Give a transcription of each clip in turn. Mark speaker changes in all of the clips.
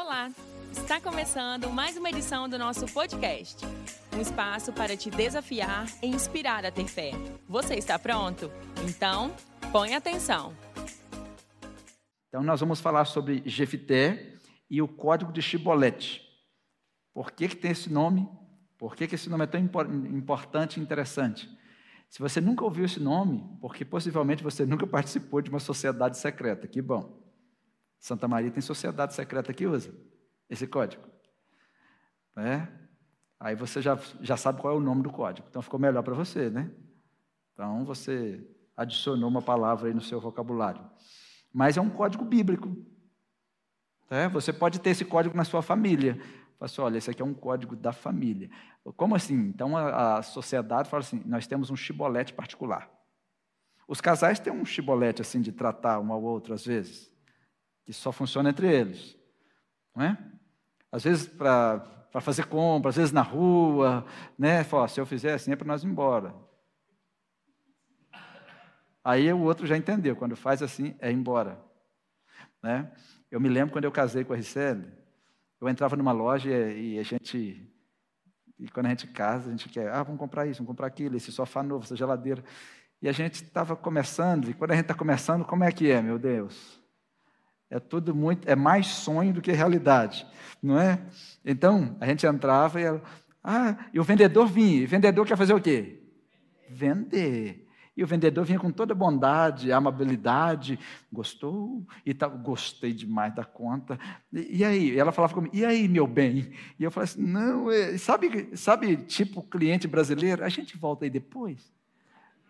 Speaker 1: Olá! Está começando mais uma edição do nosso podcast. Um espaço para te desafiar e inspirar a ter fé. Você está pronto? Então, põe atenção.
Speaker 2: Então, nós vamos falar sobre Jefité e o código de Chibolete. Por que, que tem esse nome? Por que, que esse nome é tão importante e interessante? Se você nunca ouviu esse nome, porque possivelmente você nunca participou de uma sociedade secreta, que bom. Santa Maria tem sociedade secreta que usa esse código. Né? Aí você já, já sabe qual é o nome do código. Então ficou melhor para você, né? Então você adicionou uma palavra aí no seu vocabulário. Mas é um código bíblico. Né? Você pode ter esse código na sua família. Fala assim, olha, esse aqui é um código da família. Como assim? Então a, a sociedade fala assim, nós temos um chibolete particular. Os casais têm um chibolete assim de tratar um ao outro às vezes que só funciona entre eles. Não é? Às vezes para fazer compra, às vezes na rua, né? Fala, se eu fizer assim é para nós ir embora. Aí o outro já entendeu, quando faz assim é embora. Né? Eu me lembro quando eu casei com a Ricele, eu entrava numa loja e a gente e quando a gente casa, a gente quer, ah, vamos comprar isso, vamos comprar aquilo, esse sofá novo, essa geladeira. E a gente estava começando, e quando a gente está começando, como é que é, meu Deus? É tudo muito, é mais sonho do que realidade, não é? Então, a gente entrava e ah, e o vendedor vinha, e o vendedor quer fazer o quê? Vender. E o vendedor vinha com toda bondade, amabilidade, gostou, e tal, gostei demais da conta. E, e aí? Ela falava comigo, e aí, meu bem? E eu falava assim, não, é, sabe, sabe, tipo cliente brasileiro, a gente volta aí depois.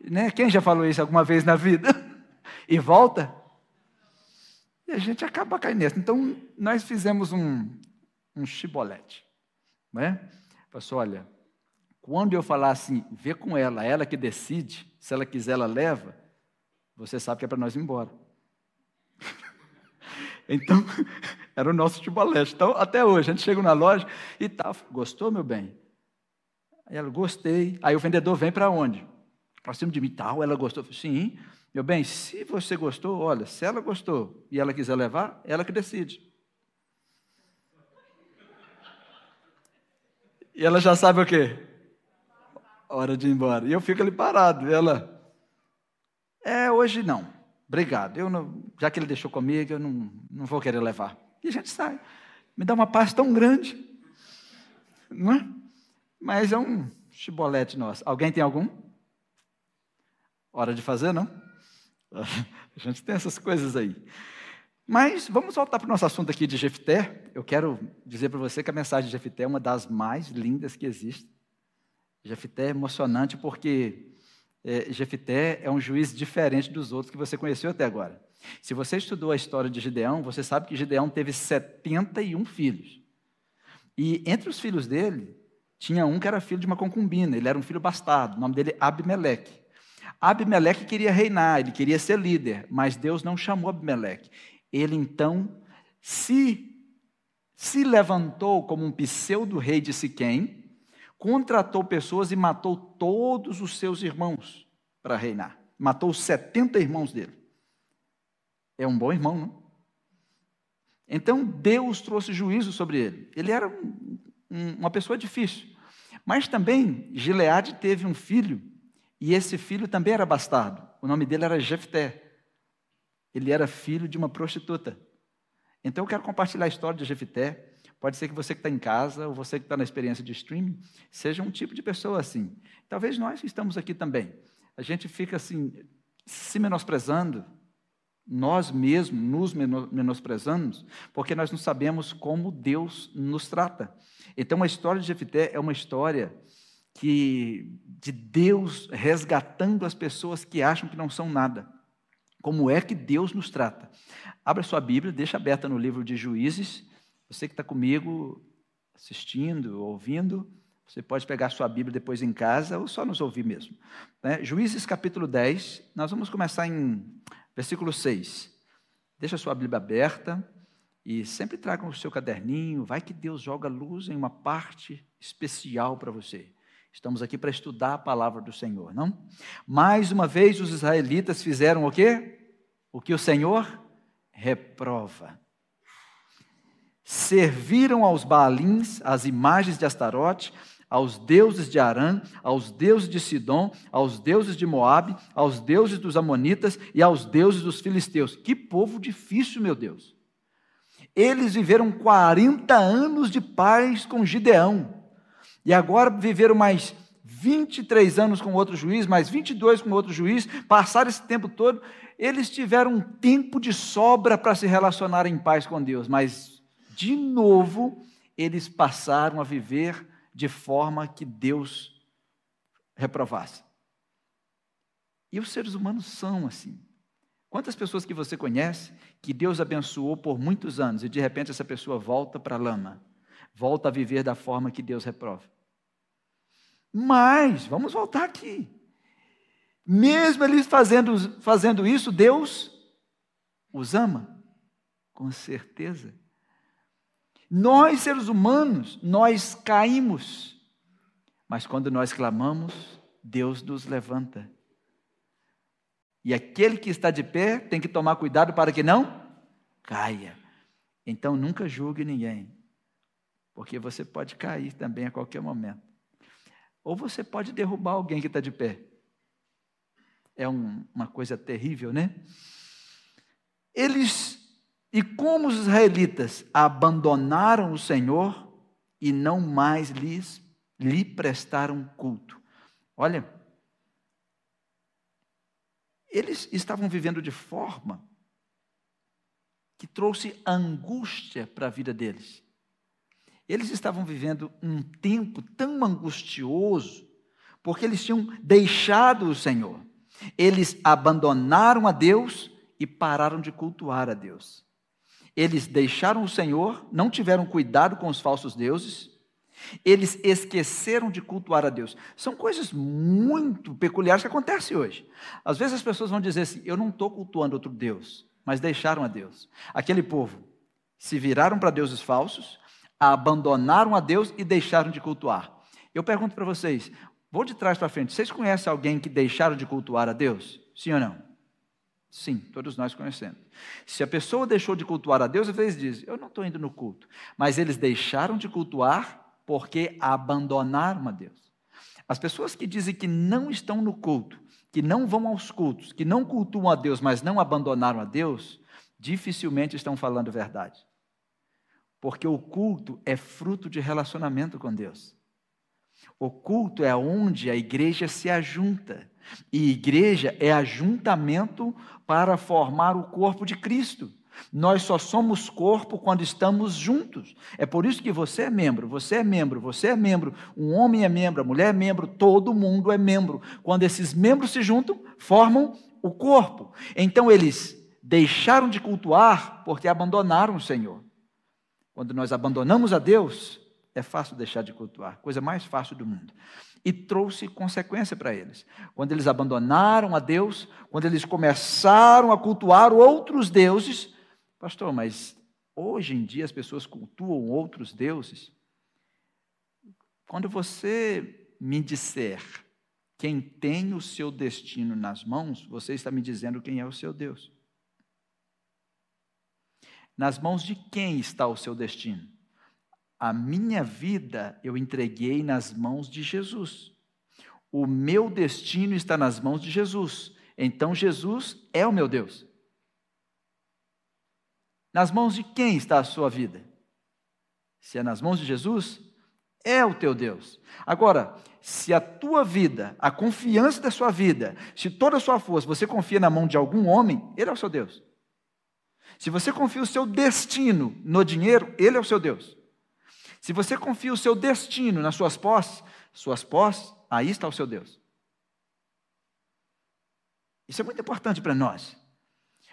Speaker 2: Né? Quem já falou isso alguma vez na vida? E volta? E a gente acaba caindo nessa. Então, nós fizemos um, um chibolete. Né? Passou, olha, quando eu falar assim, vê com ela, ela que decide, se ela quiser, ela leva, você sabe que é para nós ir embora. então, era o nosso chibolete. Então, até hoje, a gente chega na loja e tal, gostou, meu bem? Aí ela, gostei. Aí o vendedor vem para onde? Para cima de mim, tal, ela gostou. Sim, meu bem, se você gostou, olha, se ela gostou e ela quiser levar, ela que decide. E ela já sabe o quê? Hora de ir embora. E eu fico ali parado. E ela, é, hoje não. Obrigado. Eu não, já que ele deixou comigo, eu não, não vou querer levar. E a gente sai. Me dá uma paz tão grande. Não é? Mas é um chibolete nosso. Alguém tem algum? Hora de fazer, não? A gente tem essas coisas aí. Mas vamos voltar para o nosso assunto aqui de Jefté. Eu quero dizer para você que a mensagem de Jefté é uma das mais lindas que existe. Jefté é emocionante porque é, Jefté é um juiz diferente dos outros que você conheceu até agora. Se você estudou a história de Gideão, você sabe que Gideão teve 71 filhos. E entre os filhos dele, tinha um que era filho de uma concubina, ele era um filho bastardo, o nome dele é Abimeleque. Abimeleque queria reinar, ele queria ser líder, mas Deus não chamou Abimeleque. Ele então se se levantou como um pseudo-rei de Siquém, contratou pessoas e matou todos os seus irmãos para reinar. Matou 70 irmãos dele. É um bom irmão, não? Então Deus trouxe juízo sobre ele. Ele era um, um, uma pessoa difícil. Mas também Gileade teve um filho e esse filho também era bastardo. O nome dele era Jefté. Ele era filho de uma prostituta. Então eu quero compartilhar a história de Jefté. Pode ser que você que está em casa, ou você que está na experiência de streaming, seja um tipo de pessoa assim. Talvez nós que estamos aqui também. A gente fica assim, se menosprezando, nós mesmos nos menosprezamos, porque nós não sabemos como Deus nos trata. Então a história de Jefté é uma história que de Deus resgatando as pessoas que acham que não são nada. Como é que Deus nos trata? Abra sua Bíblia, deixa aberta no livro de Juízes. Você que está comigo assistindo, ouvindo, você pode pegar sua Bíblia depois em casa ou só nos ouvir mesmo. Né? Juízes capítulo 10, nós vamos começar em versículo 6. Deixa sua Bíblia aberta e sempre traga o seu caderninho. Vai que Deus joga luz em uma parte especial para você. Estamos aqui para estudar a palavra do Senhor, não? Mais uma vez os israelitas fizeram o quê? O que o Senhor reprova. serviram aos Baalins, às imagens de Astarote, aos deuses de Arã, aos deuses de Sidom, aos deuses de Moabe, aos deuses dos Amonitas e aos deuses dos filisteus. Que povo difícil, meu Deus. Eles viveram 40 anos de paz com Gideão. E agora viveram mais 23 anos com outro juiz, mais 22 com outro juiz, passaram esse tempo todo, eles tiveram um tempo de sobra para se relacionar em paz com Deus, mas de novo eles passaram a viver de forma que Deus reprovasse. E os seres humanos são assim. Quantas pessoas que você conhece que Deus abençoou por muitos anos e de repente essa pessoa volta para a lama, volta a viver da forma que Deus reprova? Mas, vamos voltar aqui. Mesmo eles fazendo, fazendo isso, Deus os ama, com certeza. Nós, seres humanos, nós caímos, mas quando nós clamamos, Deus nos levanta. E aquele que está de pé tem que tomar cuidado para que não caia. Então nunca julgue ninguém, porque você pode cair também a qualquer momento. Ou você pode derrubar alguém que está de pé. É um, uma coisa terrível, né? Eles e como os israelitas abandonaram o Senhor e não mais lhes lhe prestaram culto. Olha, eles estavam vivendo de forma que trouxe angústia para a vida deles. Eles estavam vivendo um tempo tão angustioso, porque eles tinham deixado o Senhor. Eles abandonaram a Deus e pararam de cultuar a Deus. Eles deixaram o Senhor, não tiveram cuidado com os falsos deuses, eles esqueceram de cultuar a Deus. São coisas muito peculiares que acontecem hoje. Às vezes as pessoas vão dizer assim: eu não estou cultuando outro Deus, mas deixaram a Deus. Aquele povo se viraram para deuses falsos, abandonaram a Deus e deixaram de cultuar. Eu pergunto para vocês, vou de trás para frente, vocês conhecem alguém que deixaram de cultuar a Deus? Sim ou não? Sim, todos nós conhecemos. Se a pessoa deixou de cultuar a Deus, às vezes diz: Eu não estou indo no culto. Mas eles deixaram de cultuar porque abandonaram a Deus. As pessoas que dizem que não estão no culto, que não vão aos cultos, que não cultuam a Deus, mas não abandonaram a Deus, dificilmente estão falando verdade. Porque o culto é fruto de relacionamento com Deus. O culto é onde a igreja se ajunta. E igreja é ajuntamento para formar o corpo de Cristo. Nós só somos corpo quando estamos juntos. É por isso que você é membro, você é membro, você é membro, um homem é membro, a mulher é membro, todo mundo é membro. Quando esses membros se juntam, formam o corpo. Então eles deixaram de cultuar porque abandonaram o Senhor. Quando nós abandonamos a Deus, é fácil deixar de cultuar, coisa mais fácil do mundo. E trouxe consequência para eles. Quando eles abandonaram a Deus, quando eles começaram a cultuar outros deuses, pastor, mas hoje em dia as pessoas cultuam outros deuses. Quando você me disser quem tem o seu destino nas mãos, você está me dizendo quem é o seu Deus. Nas mãos de quem está o seu destino? A minha vida eu entreguei nas mãos de Jesus. O meu destino está nas mãos de Jesus. Então Jesus é o meu Deus. Nas mãos de quem está a sua vida? Se é nas mãos de Jesus, é o teu Deus. Agora, se a tua vida, a confiança da sua vida, se toda a sua força você confia na mão de algum homem, ele é o seu Deus. Se você confia o seu destino no dinheiro, ele é o seu Deus. Se você confia o seu destino nas suas posses, suas posses, aí está o seu Deus. Isso é muito importante para nós,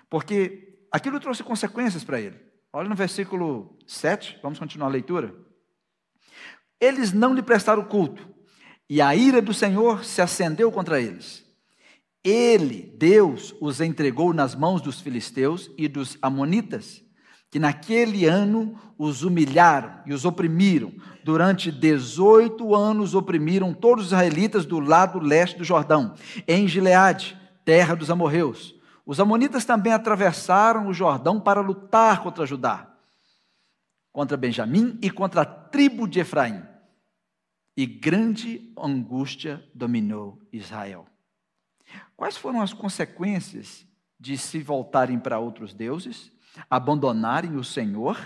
Speaker 2: porque aquilo trouxe consequências para ele. Olha no versículo 7, vamos continuar a leitura. Eles não lhe prestaram culto, e a ira do Senhor se acendeu contra eles. Ele, Deus, os entregou nas mãos dos filisteus e dos amonitas que naquele ano os humilharam e os oprimiram. Durante 18 anos oprimiram todos os israelitas do lado leste do Jordão, em Gileade, terra dos amorreus. Os amonitas também atravessaram o Jordão para lutar contra Judá. contra Benjamim e contra a tribo de Efraim. E grande angústia dominou Israel. Quais foram as consequências de se voltarem para outros deuses, abandonarem o Senhor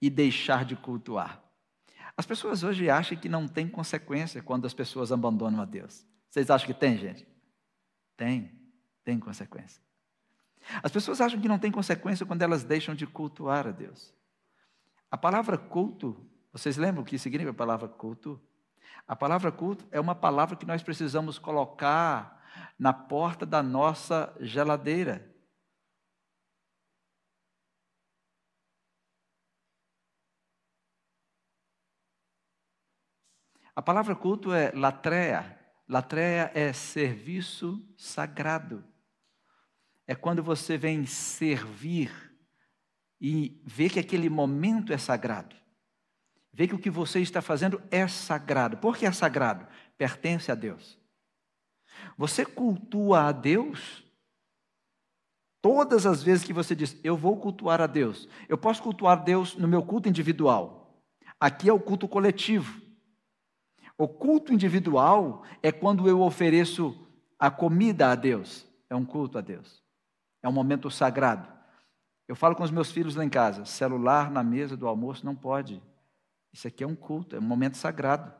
Speaker 2: e deixar de cultuar? As pessoas hoje acham que não tem consequência quando as pessoas abandonam a Deus. Vocês acham que tem, gente? Tem, tem consequência. As pessoas acham que não tem consequência quando elas deixam de cultuar a Deus. A palavra culto, vocês lembram o que significa a palavra culto? A palavra culto é uma palavra que nós precisamos colocar na porta da nossa geladeira. A palavra culto é latreia. Latreia é serviço sagrado. É quando você vem servir e vê que aquele momento é sagrado. Vê que o que você está fazendo é sagrado. Por que é sagrado? Pertence a Deus. Você cultua a Deus todas as vezes que você diz, eu vou cultuar a Deus. Eu posso cultuar Deus no meu culto individual. Aqui é o culto coletivo. O culto individual é quando eu ofereço a comida a Deus. É um culto a Deus. É um momento sagrado. Eu falo com os meus filhos lá em casa: celular na mesa do almoço não pode. Isso aqui é um culto, é um momento sagrado.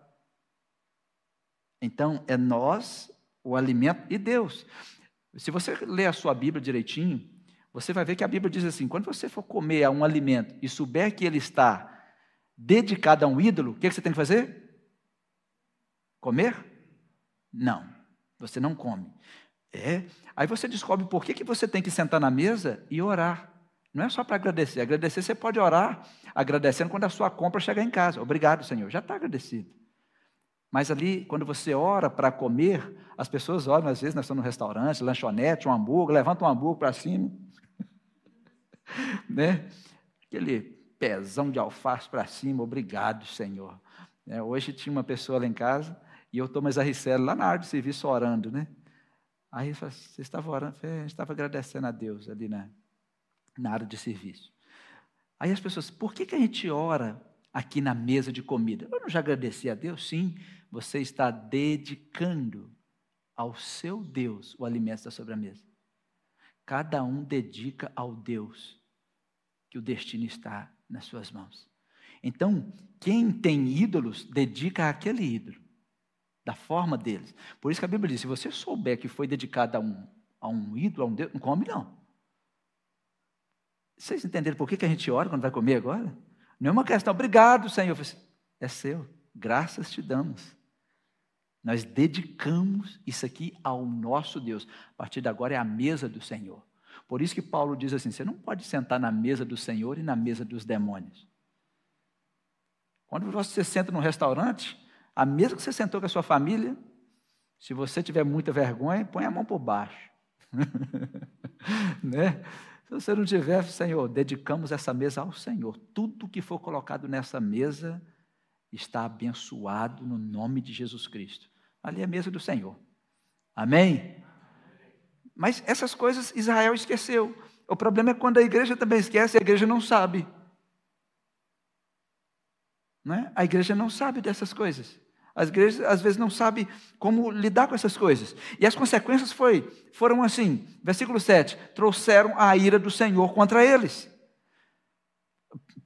Speaker 2: Então, é nós, o alimento e Deus. Se você ler a sua Bíblia direitinho, você vai ver que a Bíblia diz assim: quando você for comer um alimento e souber que ele está dedicado a um ídolo, o que você tem que fazer? Comer? Não, você não come. É. Aí você descobre por que, que você tem que sentar na mesa e orar. Não é só para agradecer. Agradecer você pode orar agradecendo quando a sua compra chegar em casa. Obrigado, Senhor. Já está agradecido. Mas ali, quando você ora para comer, as pessoas olham, às vezes nós estamos no restaurante, lanchonete, um hambúrguer, levanta um hambúrguer para cima. né? Aquele pezão de alface para cima, obrigado, Senhor. É, hoje tinha uma pessoa lá em casa e eu estou mais a lá na área de serviço orando, né? Aí ele falou, você estava orando? Eu falei, estava agradecendo a Deus ali na, na área de serviço. Aí as pessoas, por que, que a gente ora aqui na mesa de comida? Eu não já agradeci a Deus? Sim, você está dedicando ao seu Deus o alimento da sobremesa. Cada um dedica ao Deus que o destino está nas suas mãos. Então, quem tem ídolos, dedica àquele ídolo da forma deles. Por isso que a Bíblia diz: se você souber que foi dedicado a um, a um ídolo, a um Deus, não come não. Vocês entenderam por que, que a gente ora quando vai comer agora? Não é uma questão, obrigado, Senhor. Assim, é seu, graças te damos. Nós dedicamos isso aqui ao nosso Deus. A partir de agora é a mesa do Senhor. Por isso que Paulo diz assim: você não pode sentar na mesa do Senhor e na mesa dos demônios. Quando você senta num restaurante, a mesa que você sentou com a sua família, se você tiver muita vergonha, põe a mão por baixo. né? Se você não tiver, Senhor, dedicamos essa mesa ao Senhor. Tudo que for colocado nessa mesa está abençoado no nome de Jesus Cristo. Ali é a mesa do Senhor. Amém? Mas essas coisas Israel esqueceu. O problema é quando a igreja também esquece a igreja não sabe. Não é? A igreja não sabe dessas coisas. As igrejas às vezes não sabem como lidar com essas coisas. E as consequências foi, foram assim, versículo 7, trouxeram a ira do Senhor contra eles.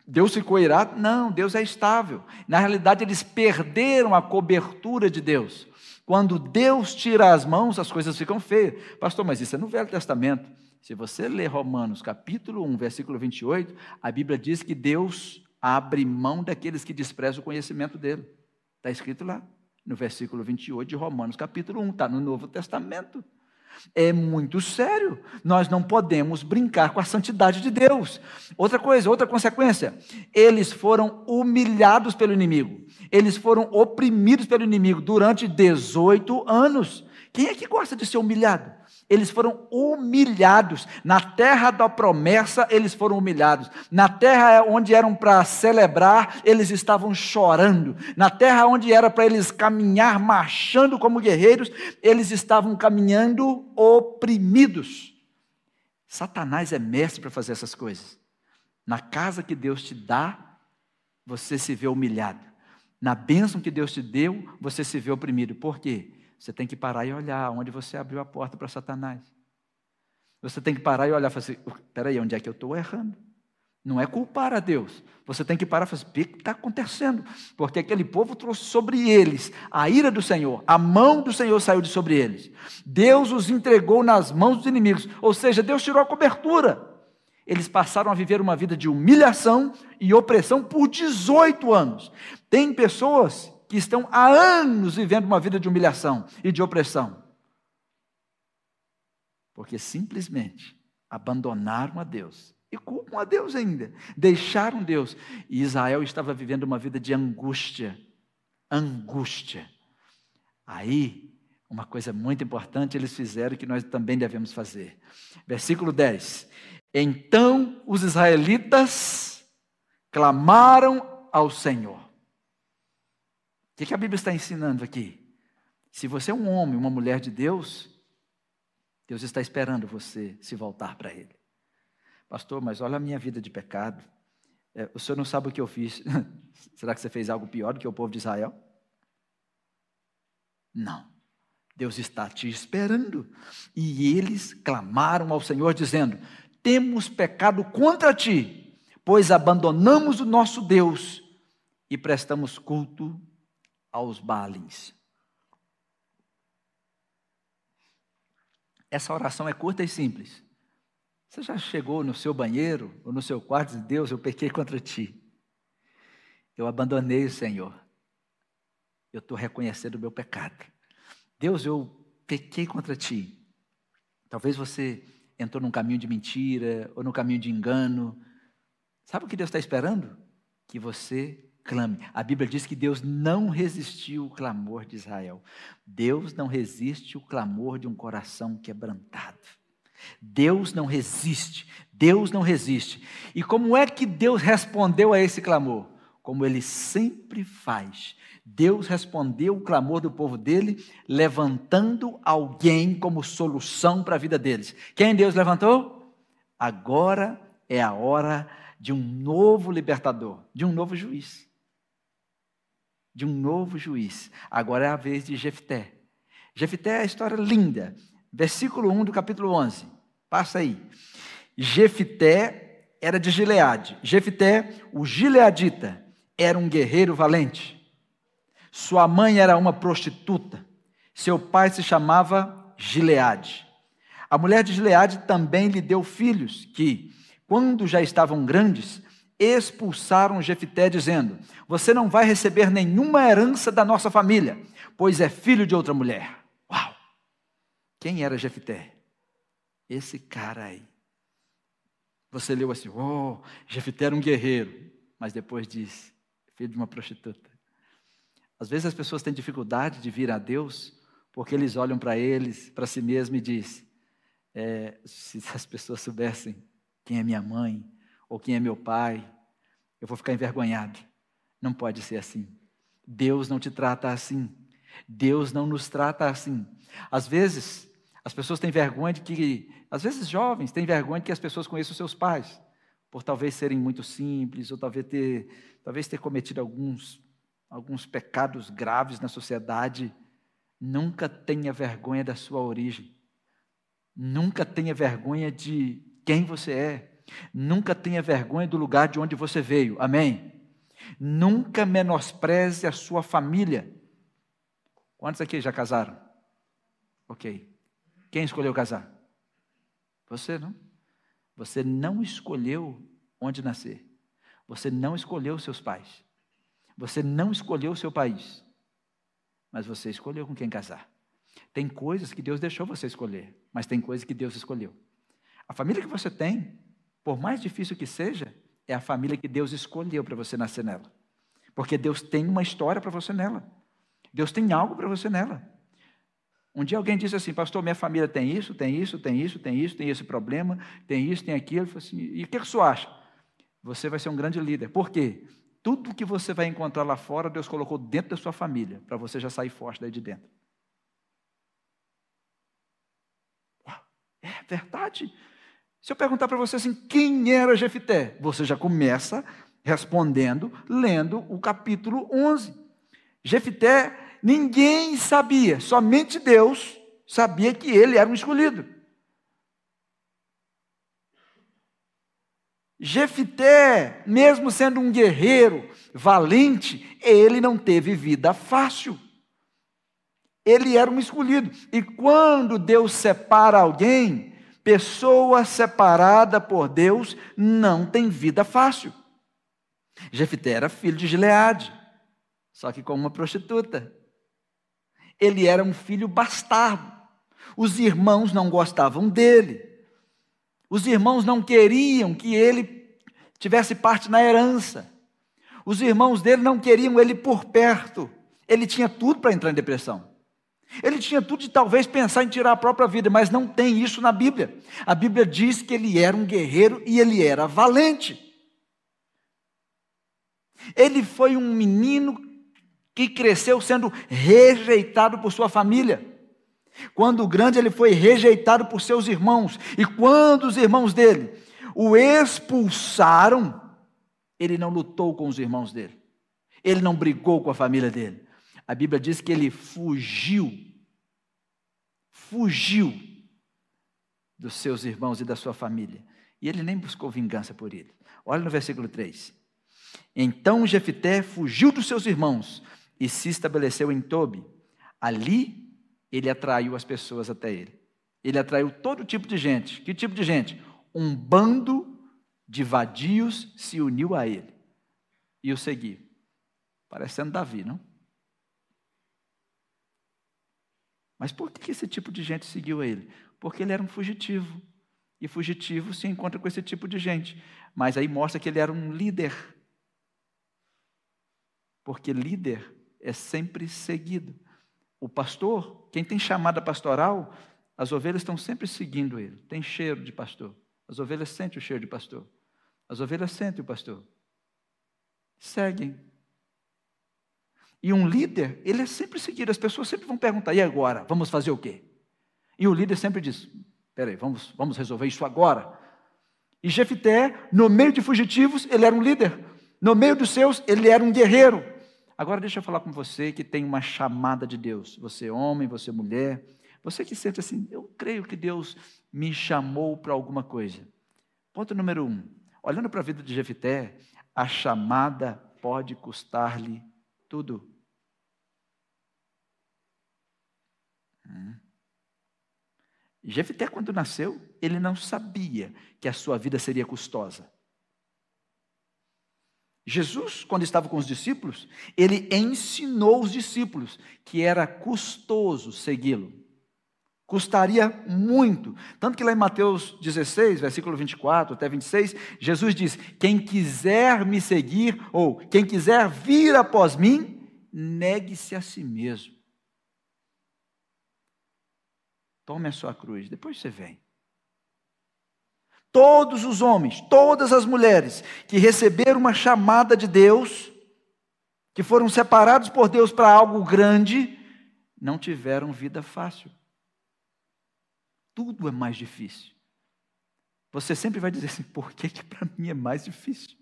Speaker 2: Deus ficou irado? Não, Deus é estável. Na realidade, eles perderam a cobertura de Deus. Quando Deus tira as mãos, as coisas ficam feias. Pastor, mas isso é no Velho Testamento. Se você ler Romanos capítulo 1, versículo 28, a Bíblia diz que Deus abre mão daqueles que desprezam o conhecimento dele. Está escrito lá, no versículo 28 de Romanos, capítulo 1, está no Novo Testamento. É muito sério. Nós não podemos brincar com a santidade de Deus. Outra coisa, outra consequência: eles foram humilhados pelo inimigo. Eles foram oprimidos pelo inimigo durante 18 anos. Quem é que gosta de ser humilhado? Eles foram humilhados. Na terra da promessa, eles foram humilhados. Na terra onde eram para celebrar, eles estavam chorando. Na terra onde era para eles caminhar marchando como guerreiros, eles estavam caminhando oprimidos. Satanás é mestre para fazer essas coisas. Na casa que Deus te dá, você se vê humilhado. Na bênção que Deus te deu, você se vê oprimido. Por quê? Você tem que parar e olhar onde você abriu a porta para Satanás. Você tem que parar e olhar e falar assim: peraí, onde é que eu estou errando? Não é culpar a Deus. Você tem que parar e falar assim: o que está acontecendo? Porque aquele povo trouxe sobre eles a ira do Senhor, a mão do Senhor saiu de sobre eles. Deus os entregou nas mãos dos inimigos, ou seja, Deus tirou a cobertura. Eles passaram a viver uma vida de humilhação e opressão por 18 anos. Tem pessoas que estão há anos vivendo uma vida de humilhação e de opressão porque simplesmente abandonaram a Deus e culpam a Deus ainda, deixaram Deus. E Israel estava vivendo uma vida de angústia, angústia. Aí, uma coisa muito importante eles fizeram que nós também devemos fazer. Versículo 10. Então os israelitas clamaram ao Senhor. O que a Bíblia está ensinando aqui? Se você é um homem, uma mulher de Deus, Deus está esperando você se voltar para Ele. Pastor, mas olha a minha vida de pecado. É, o senhor não sabe o que eu fiz. Será que você fez algo pior do que o povo de Israel? Não. Deus está te esperando. E eles clamaram ao Senhor, dizendo: Temos pecado contra ti, pois abandonamos o nosso Deus e prestamos culto aos Balins. Essa oração é curta e simples. Você já chegou no seu banheiro ou no seu quarto e disse: Deus, eu pequei contra ti. Eu abandonei o Senhor. Eu estou reconhecendo o meu pecado. Deus, eu pequei contra ti. Talvez você entrou num caminho de mentira ou num caminho de engano. Sabe o que Deus está esperando? Que você clame. A Bíblia diz que Deus não resistiu o clamor de Israel. Deus não resiste o clamor de um coração quebrantado. Deus não resiste, Deus não resiste. E como é que Deus respondeu a esse clamor? Como ele sempre faz. Deus respondeu o clamor do povo dele, levantando alguém como solução para a vida deles. Quem Deus levantou? Agora é a hora de um novo libertador, de um novo juiz de um novo juiz. Agora é a vez de Jefté. Jefté é a história linda. Versículo 1 do capítulo 11. Passa aí. Jefté era de Gileade. Jefté, o gileadita, era um guerreiro valente. Sua mãe era uma prostituta. Seu pai se chamava Gileade. A mulher de Gileade também lhe deu filhos que, quando já estavam grandes, expulsaram Jefité, dizendo: Você não vai receber nenhuma herança da nossa família, pois é filho de outra mulher. Uau! Quem era Jefité? Esse cara aí. Você leu assim: Oh, Jefité era um guerreiro, mas depois diz: Filho de uma prostituta. Às vezes as pessoas têm dificuldade de vir a Deus porque eles olham para eles, para si mesmos e diz: é, se as pessoas soubessem quem é minha mãe, ou quem é meu pai, eu vou ficar envergonhado. Não pode ser assim. Deus não te trata assim. Deus não nos trata assim. Às vezes, as pessoas têm vergonha de que, às vezes jovens têm vergonha de que as pessoas conheçam seus pais, por talvez serem muito simples, ou talvez ter, talvez ter cometido alguns, alguns pecados graves na sociedade. Nunca tenha vergonha da sua origem. Nunca tenha vergonha de quem você é. Nunca tenha vergonha do lugar de onde você veio. Amém? Nunca menospreze a sua família. Quantos aqui já casaram? Ok. Quem escolheu casar? Você não? Você não escolheu onde nascer. Você não escolheu seus pais. Você não escolheu seu país. Mas você escolheu com quem casar. Tem coisas que Deus deixou você escolher, mas tem coisas que Deus escolheu. A família que você tem por mais difícil que seja, é a família que Deus escolheu para você nascer nela. Porque Deus tem uma história para você nela. Deus tem algo para você nela. Um dia alguém disse assim, pastor, minha família tem isso, tem isso, tem isso, tem isso, tem esse problema, tem isso, tem aquilo. Assim, e o que, que você acha? Você vai ser um grande líder. Por quê? Tudo que você vai encontrar lá fora, Deus colocou dentro da sua família, para você já sair forte daí de dentro. É verdade. Se eu perguntar para você assim, quem era Jefité? Você já começa respondendo, lendo o capítulo 11. Jefité, ninguém sabia, somente Deus sabia que ele era um escolhido. Jefité, mesmo sendo um guerreiro valente, ele não teve vida fácil. Ele era um escolhido. E quando Deus separa alguém, pessoa separada por Deus não tem vida fácil. Jefité era filho de Gileade, só que com uma prostituta. Ele era um filho bastardo. Os irmãos não gostavam dele. Os irmãos não queriam que ele tivesse parte na herança. Os irmãos dele não queriam ele por perto. Ele tinha tudo para entrar em depressão. Ele tinha tudo de talvez pensar em tirar a própria vida, mas não tem isso na Bíblia. A Bíblia diz que ele era um guerreiro e ele era valente. Ele foi um menino que cresceu sendo rejeitado por sua família. Quando grande, ele foi rejeitado por seus irmãos. E quando os irmãos dele o expulsaram, ele não lutou com os irmãos dele. Ele não brigou com a família dele. A Bíblia diz que ele fugiu. Fugiu dos seus irmãos e da sua família. E ele nem buscou vingança por ele. Olha no versículo 3. Então Jefité fugiu dos seus irmãos e se estabeleceu em Tobi. Ali ele atraiu as pessoas até ele. Ele atraiu todo tipo de gente. Que tipo de gente? Um bando de vadios se uniu a ele e o seguiu. Parecendo Davi, não? Mas por que esse tipo de gente seguiu ele? Porque ele era um fugitivo. E fugitivo se encontra com esse tipo de gente. Mas aí mostra que ele era um líder. Porque líder é sempre seguido. O pastor, quem tem chamada pastoral, as ovelhas estão sempre seguindo ele. Tem cheiro de pastor. As ovelhas sentem o cheiro de pastor. As ovelhas sentem o pastor. Seguem. E um líder, ele é sempre seguido. As pessoas sempre vão perguntar: e agora? Vamos fazer o quê? E o líder sempre diz: peraí, vamos, vamos resolver isso agora. E Jefité, no meio de fugitivos, ele era um líder. No meio dos seus, ele era um guerreiro. Agora deixa eu falar com você que tem uma chamada de Deus. Você homem, você mulher. Você que sente assim, eu creio que Deus me chamou para alguma coisa. Ponto número um. Olhando para a vida de Jefité, a chamada pode custar-lhe tudo. Hum. Jefité, quando nasceu, ele não sabia que a sua vida seria custosa. Jesus, quando estava com os discípulos, ele ensinou os discípulos que era custoso segui-lo. Custaria muito. Tanto que lá em Mateus 16, versículo 24 até 26, Jesus diz: Quem quiser me seguir, ou quem quiser vir após mim, negue-se a si mesmo. Tome a sua cruz, depois você vem. Todos os homens, todas as mulheres que receberam uma chamada de Deus, que foram separados por Deus para algo grande, não tiveram vida fácil. Tudo é mais difícil. Você sempre vai dizer assim: por que, que para mim é mais difícil?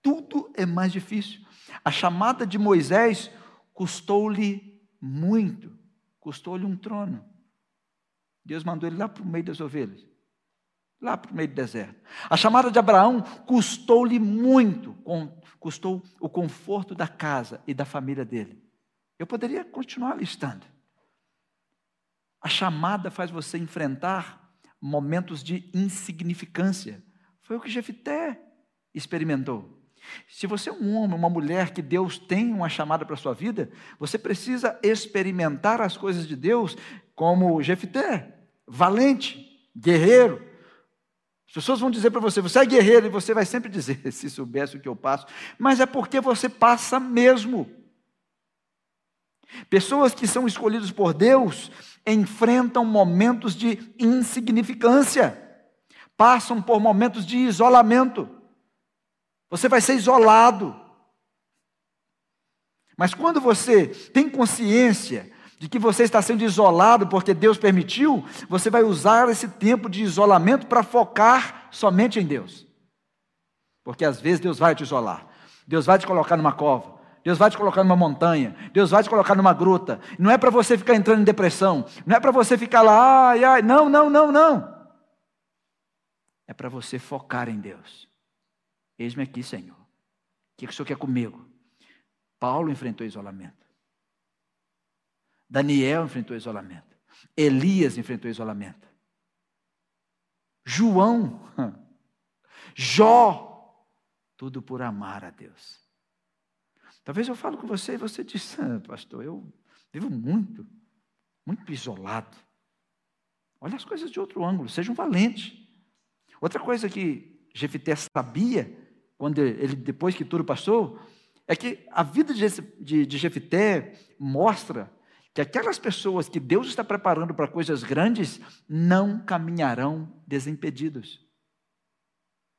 Speaker 2: Tudo é mais difícil. A chamada de Moisés custou-lhe muito, custou-lhe um trono. Deus mandou ele lá para o meio das ovelhas lá para o meio do deserto. A chamada de Abraão custou-lhe muito, custou o conforto da casa e da família dele. Eu poderia continuar listando. A chamada faz você enfrentar momentos de insignificância. Foi o que Jefité experimentou. Se você é um homem, uma mulher que Deus tem uma chamada para a sua vida, você precisa experimentar as coisas de Deus como Jefité, valente, guerreiro, as pessoas vão dizer para você, você é guerreiro, e você vai sempre dizer, se soubesse o que eu passo, mas é porque você passa mesmo. Pessoas que são escolhidas por Deus enfrentam momentos de insignificância, passam por momentos de isolamento. Você vai ser isolado. Mas quando você tem consciência de que você está sendo isolado porque Deus permitiu, você vai usar esse tempo de isolamento para focar somente em Deus. Porque às vezes Deus vai te isolar. Deus vai te colocar numa cova. Deus vai te colocar numa montanha, Deus vai te colocar numa gruta. Não é para você ficar entrando em depressão, não é para você ficar lá, ai, ai, não, não, não, não. É para você focar em Deus. Eis-me aqui, Senhor. O que, que o Senhor quer comigo? Paulo enfrentou isolamento. Daniel enfrentou isolamento. Elias enfrentou isolamento. João, Jó, tudo por amar a Deus. Talvez eu falo com você e você diz, ah, pastor, eu vivo muito, muito isolado. Olha as coisas de outro ângulo, seja um valente. Outra coisa que Jefité sabia, quando ele, depois que tudo passou, é que a vida de, de, de Jefité mostra que aquelas pessoas que Deus está preparando para coisas grandes não caminharão desimpedidos.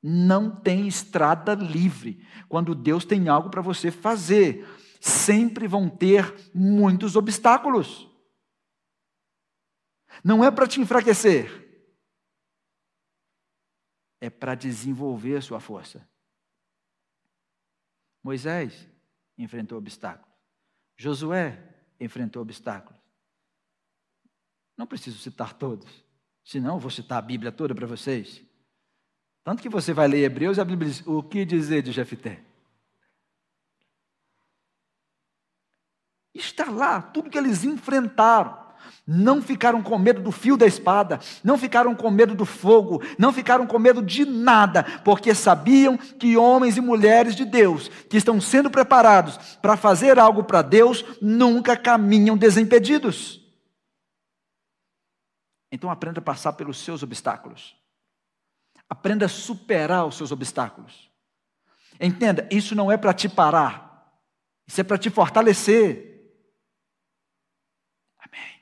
Speaker 2: Não tem estrada livre quando Deus tem algo para você fazer. Sempre vão ter muitos obstáculos. Não é para te enfraquecer, é para desenvolver a sua força. Moisés enfrentou obstáculos. Josué enfrentou obstáculos. Não preciso citar todos, senão eu vou citar a Bíblia toda para vocês. Tanto que você vai ler Hebreus e a Bíblia diz: o que dizer de Jefté? Está lá tudo que eles enfrentaram. Não ficaram com medo do fio da espada, não ficaram com medo do fogo, não ficaram com medo de nada, porque sabiam que homens e mulheres de Deus, que estão sendo preparados para fazer algo para Deus, nunca caminham desimpedidos. Então aprenda a passar pelos seus obstáculos. Aprenda a superar os seus obstáculos. Entenda, isso não é para te parar, isso é para te fortalecer. Amém.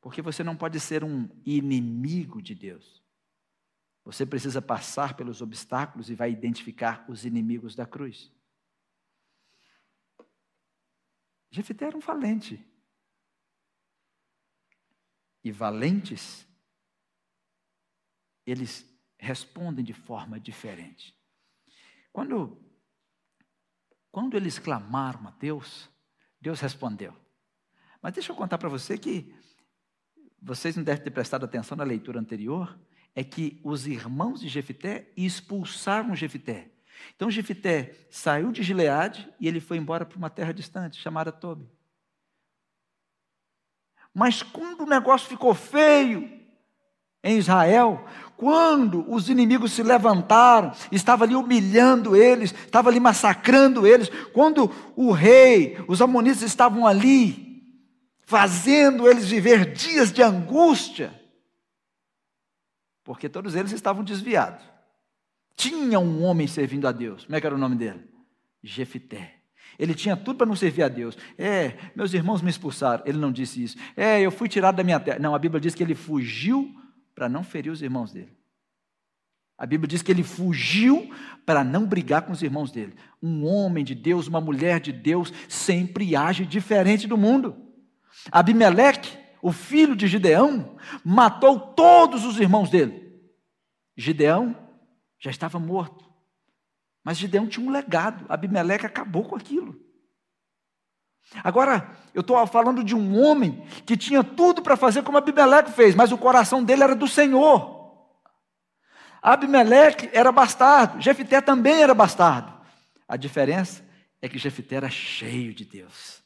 Speaker 2: Porque você não pode ser um inimigo de Deus. Você precisa passar pelos obstáculos e vai identificar os inimigos da cruz. Jefité era um valente e valentes, eles respondem de forma diferente. Quando, quando eles clamaram a Deus, Deus respondeu. Mas deixa eu contar para você que vocês não devem ter prestado atenção na leitura anterior, é que os irmãos de Jefité expulsaram Jefité. Então Jefité saiu de Gileade e ele foi embora para uma terra distante, chamada Tobi. Mas quando o negócio ficou feio em Israel, quando os inimigos se levantaram, estava ali humilhando eles, estava ali massacrando eles, quando o rei, os amonitas estavam ali, fazendo eles viver dias de angústia, porque todos eles estavam desviados. Tinha um homem servindo a Deus, como é que era o nome dele? Jefité. Ele tinha tudo para não servir a Deus. É, meus irmãos me expulsaram. Ele não disse isso. É, eu fui tirado da minha terra. Não, a Bíblia diz que ele fugiu para não ferir os irmãos dele. A Bíblia diz que ele fugiu para não brigar com os irmãos dele. Um homem de Deus, uma mulher de Deus, sempre age diferente do mundo. Abimeleque, o filho de Gideão, matou todos os irmãos dele. Gideão já estava morto. Mas Gideão tinha um legado, Abimeleque acabou com aquilo. Agora, eu estou falando de um homem que tinha tudo para fazer como Abimeleque fez, mas o coração dele era do Senhor. Abimeleque era bastardo, Jefité também era bastardo. A diferença é que Jefité era cheio de Deus.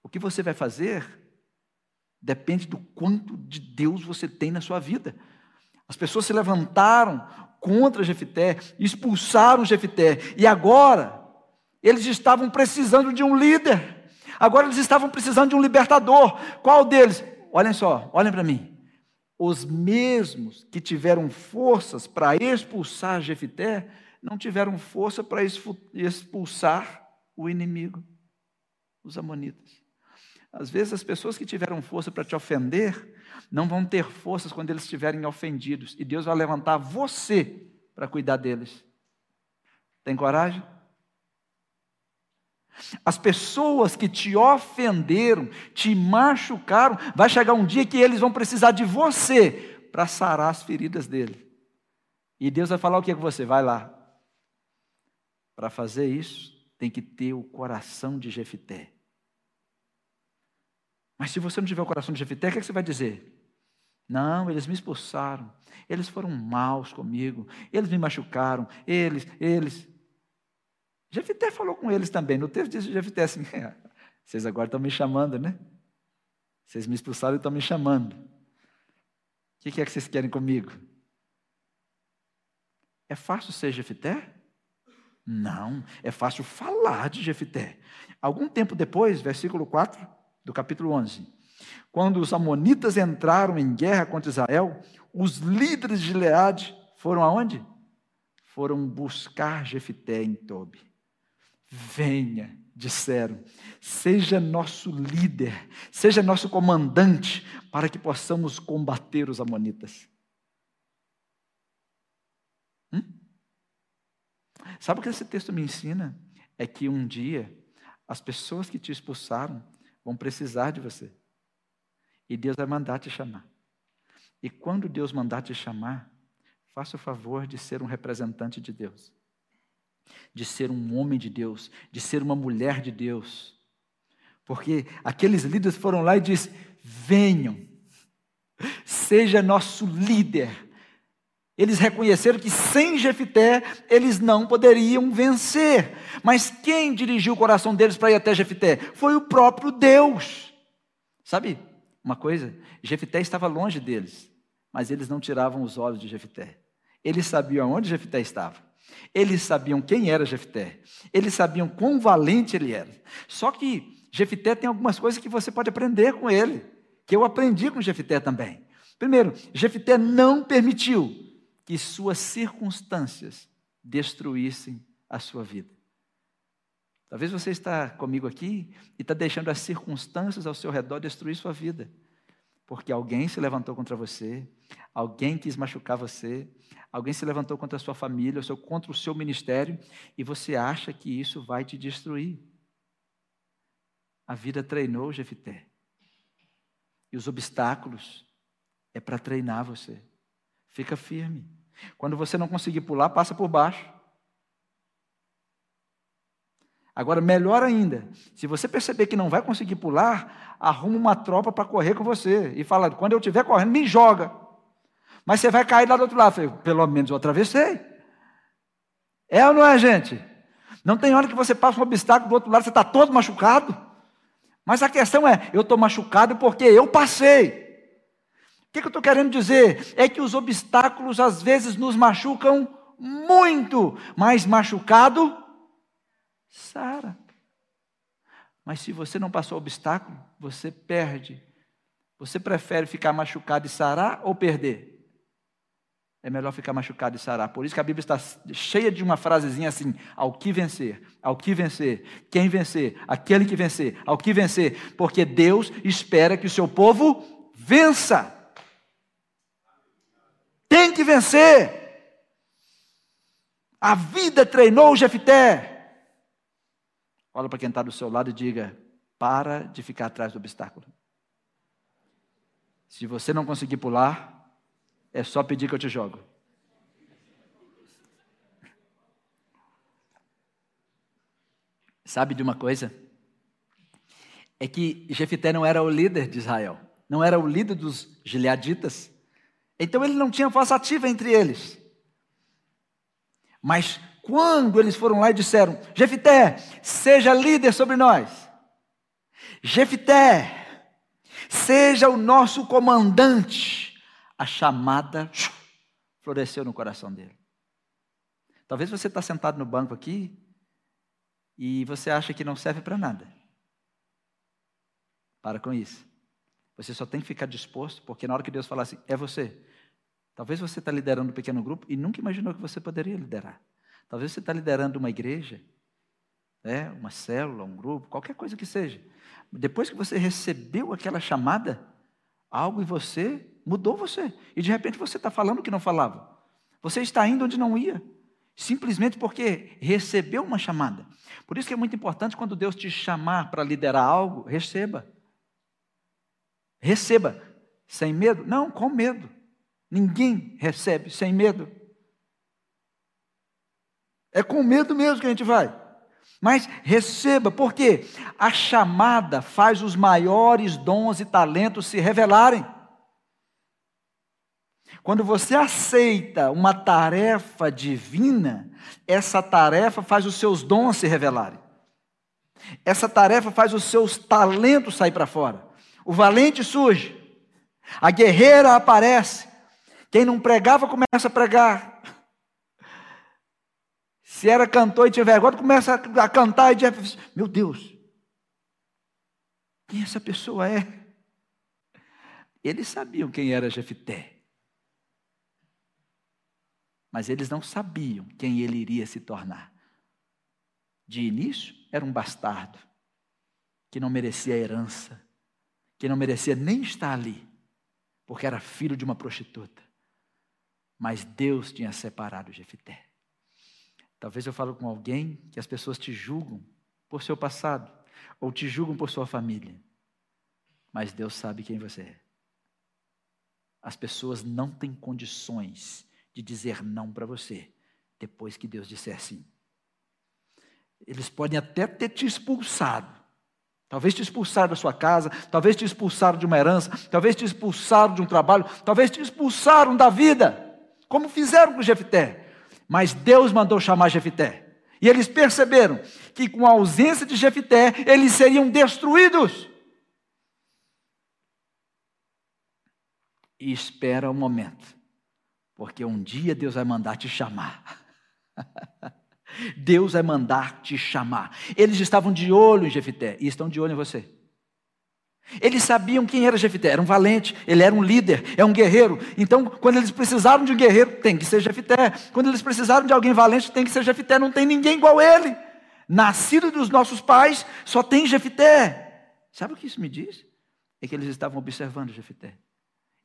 Speaker 2: O que você vai fazer depende do quanto de Deus você tem na sua vida. As pessoas se levantaram contra Jefité, expulsaram Jefité, e agora eles estavam precisando de um líder. Agora eles estavam precisando de um libertador. Qual deles? Olhem só, olhem para mim. Os mesmos que tiveram forças para expulsar Jefité, não tiveram força para expulsar o inimigo, os amonitas. Às vezes as pessoas que tiveram força para te ofender, não vão ter forças quando eles estiverem ofendidos. E Deus vai levantar você para cuidar deles. Tem coragem? As pessoas que te ofenderam, te machucaram, vai chegar um dia que eles vão precisar de você para sarar as feridas dele. E Deus vai falar o que com você? Vai lá. Para fazer isso, tem que ter o coração de Jefité. Mas se você não tiver o coração de Jefité, o que, é que você vai dizer? Não, eles me expulsaram, eles foram maus comigo, eles me machucaram, eles, eles. Jefité falou com eles também. No texto diz Jefité assim: vocês agora estão me chamando, né? Vocês me expulsaram e estão me chamando. O que é que vocês querem comigo? É fácil ser Jefité? Não, é fácil falar de Jefité. Algum tempo depois, versículo 4 do capítulo 11, quando os amonitas entraram em guerra contra Israel, os líderes de Gileade foram aonde? Foram buscar Jefité em Tobi. Venha, disseram, seja nosso líder, seja nosso comandante, para que possamos combater os amonitas. Hum? Sabe o que esse texto me ensina? É que um dia as pessoas que te expulsaram vão precisar de você. E Deus vai mandar te chamar. E quando Deus mandar te chamar, faça o favor de ser um representante de Deus de ser um homem de Deus, de ser uma mulher de Deus. Porque aqueles líderes foram lá e disse: venham, seja nosso líder. Eles reconheceram que sem Jefité eles não poderiam vencer. Mas quem dirigiu o coração deles para ir até Jefité? Foi o próprio Deus. Sabe uma coisa? Jefité estava longe deles, mas eles não tiravam os olhos de Jefité. Eles sabiam aonde Jefité estava. Eles sabiam quem era Jefté. Eles sabiam quão valente ele era. Só que Jefté tem algumas coisas que você pode aprender com ele, que eu aprendi com Jefté também. Primeiro, Jefté não permitiu que suas circunstâncias destruíssem a sua vida. Talvez você está comigo aqui e está deixando as circunstâncias ao seu redor destruir sua vida. Porque alguém se levantou contra você, alguém quis machucar você, alguém se levantou contra a sua família, ou contra o seu ministério, e você acha que isso vai te destruir. A vida treinou Jefité. E os obstáculos é para treinar você. Fica firme. Quando você não conseguir pular, passa por baixo. Agora, melhor ainda, se você perceber que não vai conseguir pular, arruma uma tropa para correr com você e fala: quando eu estiver correndo, me joga. Mas você vai cair lá do outro lado. pelo menos eu atravessei. É ou não é, gente? Não tem hora que você passa um obstáculo do outro lado, você está todo machucado. Mas a questão é: eu estou machucado porque eu passei. O que, que eu estou querendo dizer? É que os obstáculos às vezes nos machucam muito, mas machucado Sara. Mas se você não passou obstáculo, você perde. Você prefere ficar machucado e sarar ou perder? É melhor ficar machucado e sarar. Por isso que a Bíblia está cheia de uma frasezinha assim: ao que vencer, ao que vencer, quem vencer, aquele que vencer, ao que vencer, porque Deus espera que o seu povo vença. Que vencer. A vida treinou Jefité. Olha para quem está do seu lado e diga: para de ficar atrás do obstáculo. Se você não conseguir pular, é só pedir que eu te jogo. Sabe de uma coisa? É que Jefité não era o líder de Israel, não era o líder dos gileaditas. Então ele não tinha voz ativa entre eles. Mas quando eles foram lá e disseram: Jefité, seja líder sobre nós. Jefité, seja o nosso comandante. A chamada floresceu no coração dele. Talvez você está sentado no banco aqui e você acha que não serve para nada. Para com isso. Você só tem que ficar disposto, porque na hora que Deus falar assim, é você. Talvez você está liderando um pequeno grupo e nunca imaginou que você poderia liderar. Talvez você está liderando uma igreja, né, uma célula, um grupo, qualquer coisa que seja. Depois que você recebeu aquela chamada, algo em você mudou você. E de repente você está falando o que não falava. Você está indo onde não ia. simplesmente porque recebeu uma chamada. Por isso que é muito importante quando Deus te chamar para liderar algo, receba. Receba. Sem medo? Não, com medo. Ninguém recebe sem medo. É com medo mesmo que a gente vai. Mas receba, porque a chamada faz os maiores dons e talentos se revelarem. Quando você aceita uma tarefa divina, essa tarefa faz os seus dons se revelarem. Essa tarefa faz os seus talentos sair para fora. O valente surge, a guerreira aparece. Quem não pregava começa a pregar. Se era cantor e tinha vergonha, começa a cantar e diz: Meu Deus, quem essa pessoa é? Eles sabiam quem era Jefité. Mas eles não sabiam quem ele iria se tornar. De início, era um bastardo, que não merecia herança, que não merecia nem estar ali, porque era filho de uma prostituta. Mas Deus tinha separado Jefité. Talvez eu falo com alguém que as pessoas te julgam por seu passado, ou te julgam por sua família. Mas Deus sabe quem você é. As pessoas não têm condições de dizer não para você, depois que Deus disser sim. Eles podem até ter te expulsado. Talvez te expulsaram da sua casa, talvez te expulsaram de uma herança, talvez te expulsaram de um trabalho, talvez te expulsaram da vida, como fizeram com Jefté. Mas Deus mandou chamar Jefité. E eles perceberam que com a ausência de Jefité, eles seriam destruídos. E espera o um momento, porque um dia Deus vai mandar te chamar. Deus vai mandar te chamar. Eles estavam de olho em Jefité e estão de olho em você. Eles sabiam quem era Jefité, era um valente, ele era um líder, é um guerreiro. Então, quando eles precisaram de um guerreiro, tem que ser Jefité. Quando eles precisaram de alguém valente, tem que ser Jefité, não tem ninguém igual ele. Nascido dos nossos pais, só tem Jefité. Sabe o que isso me diz? É que eles estavam observando Jefité.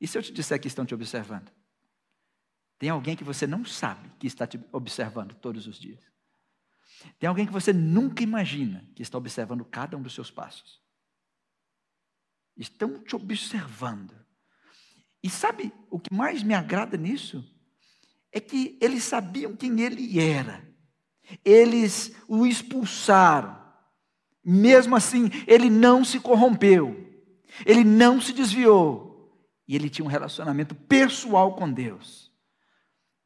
Speaker 2: E se eu te disser que estão te observando? Tem alguém que você não sabe que está te observando todos os dias. Tem alguém que você nunca imagina que está observando cada um dos seus passos. Estão te observando. E sabe o que mais me agrada nisso? É que eles sabiam quem ele era. Eles o expulsaram. Mesmo assim, ele não se corrompeu. Ele não se desviou. E ele tinha um relacionamento pessoal com Deus.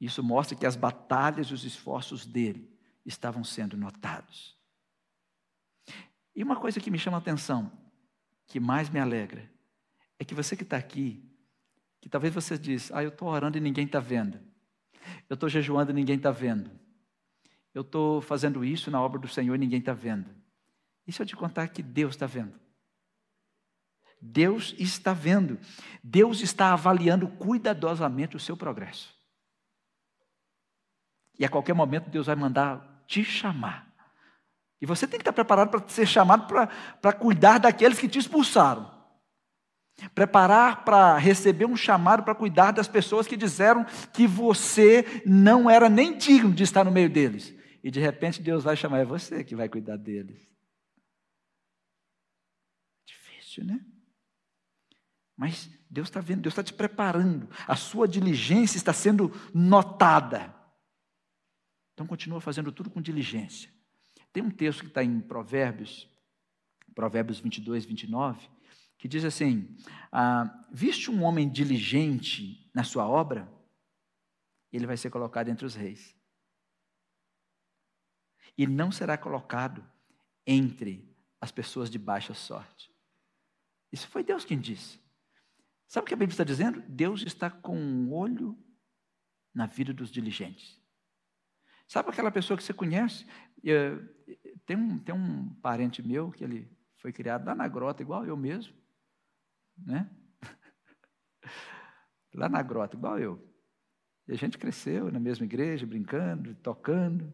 Speaker 2: Isso mostra que as batalhas e os esforços dele estavam sendo notados. E uma coisa que me chama a atenção, que mais me alegra, é que você que está aqui, que talvez você diz, ah, eu estou orando e ninguém está vendo. Eu estou jejuando e ninguém está vendo. Eu estou fazendo isso na obra do Senhor e ninguém está vendo. E se eu te contar que Deus está vendo? Deus está vendo. Deus está avaliando cuidadosamente o seu progresso. E a qualquer momento Deus vai mandar te chamar. E você tem que estar preparado para ser chamado para cuidar daqueles que te expulsaram. Preparar para receber um chamado para cuidar das pessoas que disseram que você não era nem digno de estar no meio deles. E de repente Deus vai chamar, é você que vai cuidar deles. Difícil, né? Mas Deus está vendo, Deus está te preparando. A sua diligência está sendo notada. Então continua fazendo tudo com diligência. Tem um texto que está em Provérbios, Provérbios 22, 29, que diz assim: ah, Viste um homem diligente na sua obra, ele vai ser colocado entre os reis. E não será colocado entre as pessoas de baixa sorte. Isso foi Deus quem disse. Sabe o que a Bíblia está dizendo? Deus está com um olho na vida dos diligentes. Sabe aquela pessoa que você conhece? Tem um, tem um parente meu que ele foi criado lá na grota, igual eu mesmo. Né? Lá na grota, igual eu. E a gente cresceu na mesma igreja, brincando, tocando.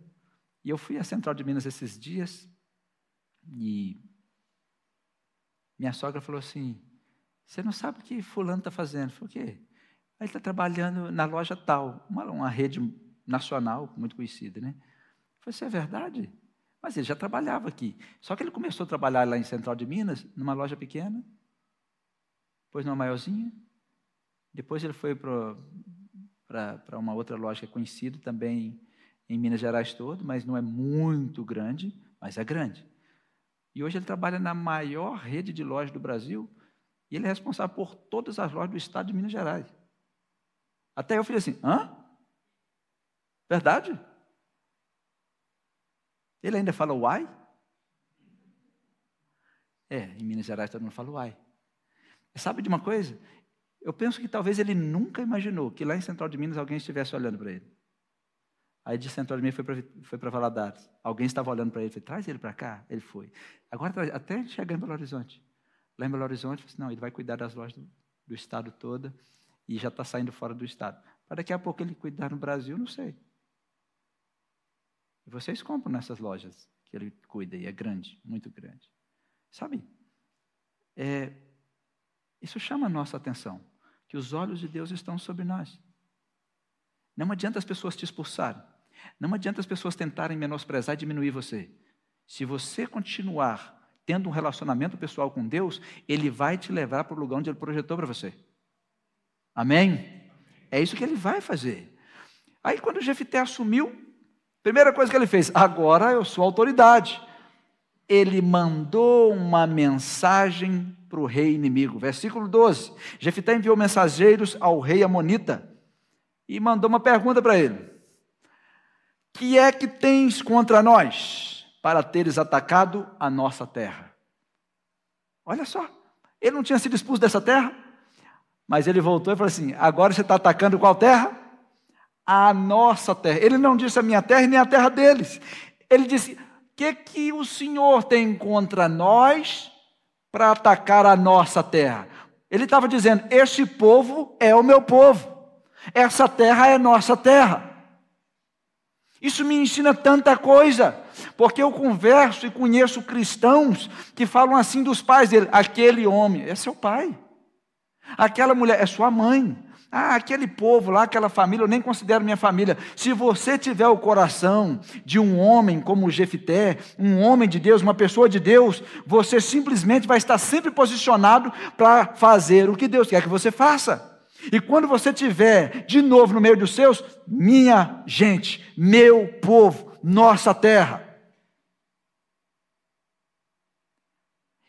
Speaker 2: E eu fui à Central de Minas esses dias e minha sogra falou assim: Você não sabe o que Fulano está fazendo? Eu falei: O quê? Ele está trabalhando na loja tal, uma, uma rede nacional, muito conhecida, né? Eu falei, isso é verdade? Mas ele já trabalhava aqui. Só que ele começou a trabalhar lá em Central de Minas, numa loja pequena, depois numa maiorzinha, depois ele foi para uma outra loja é conhecida também em Minas Gerais todo, mas não é muito grande, mas é grande. E hoje ele trabalha na maior rede de lojas do Brasil, e ele é responsável por todas as lojas do estado de Minas Gerais. Até eu falei assim: hã? Verdade? Ele ainda fala uai? É, em Minas Gerais todo mundo fala uai. Sabe de uma coisa? Eu penso que talvez ele nunca imaginou que lá em Central de Minas alguém estivesse olhando para ele. Aí de Central de Minas foi para Valadares. Alguém estava olhando para ele, falei, traz ele para cá. Ele foi. Agora, até chegar em Belo Horizonte. Lá em Belo Horizonte, falei, não, ele vai cuidar das lojas do, do estado toda e já está saindo fora do estado. Para daqui a pouco ele cuidar no Brasil, não sei. E vocês compram nessas lojas que ele cuida, e é grande, muito grande. Sabe, é, isso chama a nossa atenção, que os olhos de Deus estão sobre nós. Não adianta as pessoas te expulsarem, não adianta as pessoas tentarem menosprezar e diminuir você. Se você continuar tendo um relacionamento pessoal com Deus, Ele vai te levar para o lugar onde Ele projetou para você. Amém? É isso que Ele vai fazer. Aí quando Jefité assumiu, Primeira coisa que ele fez, agora eu sou autoridade. Ele mandou uma mensagem para o rei inimigo. Versículo 12. Jefité enviou mensageiros ao rei Amonita e mandou uma pergunta para ele: Que é que tens contra nós para teres atacado a nossa terra? Olha só, ele não tinha sido expulso dessa terra, mas ele voltou e falou assim: Agora você está atacando qual terra? A nossa terra. Ele não disse a minha terra e nem a terra deles. Ele disse: que, que o Senhor tem contra nós para atacar a nossa terra? Ele estava dizendo: Este povo é o meu povo, essa terra é nossa terra. Isso me ensina tanta coisa, porque eu converso e conheço cristãos que falam assim dos pais dele: aquele homem é seu pai, aquela mulher é sua mãe, ah, aquele povo lá, aquela família, eu nem considero minha família. Se você tiver o coração de um homem como Jefité, um homem de Deus, uma pessoa de Deus, você simplesmente vai estar sempre posicionado para fazer o que Deus quer que você faça. E quando você tiver de novo no meio dos seus, minha gente, meu povo, nossa terra,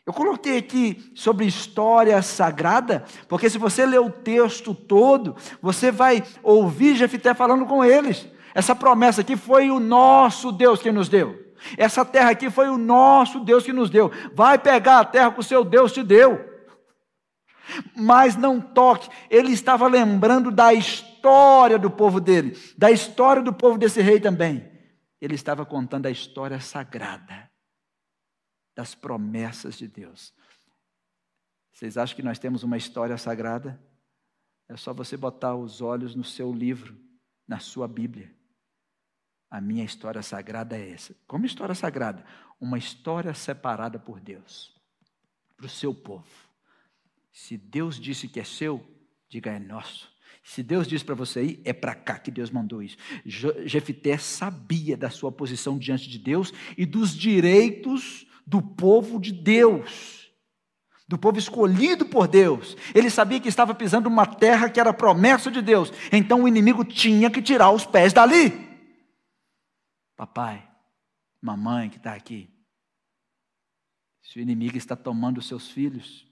Speaker 2: Eu coloquei aqui sobre história sagrada, porque se você ler o texto todo, você vai ouvir Jefité falando com eles. Essa promessa aqui foi o nosso Deus que nos deu. Essa terra aqui foi o nosso Deus que nos deu. Vai pegar a terra que o seu Deus te deu. Mas não toque. Ele estava lembrando da história do povo dele, da história do povo desse rei também. Ele estava contando a história sagrada das promessas de Deus. Vocês acham que nós temos uma história sagrada? É só você botar os olhos no seu livro, na sua Bíblia. A minha história sagrada é essa. Como história sagrada? Uma história separada por Deus, para o seu povo. Se Deus disse que é seu, diga é nosso. Se Deus disse para você ir, é para cá que Deus mandou isso. Jefité sabia da sua posição diante de Deus e dos direitos do povo de Deus, do povo escolhido por Deus. Ele sabia que estava pisando uma terra que era promessa de Deus, então o inimigo tinha que tirar os pés dali. Papai, mamãe que está aqui, se o inimigo está tomando os seus filhos,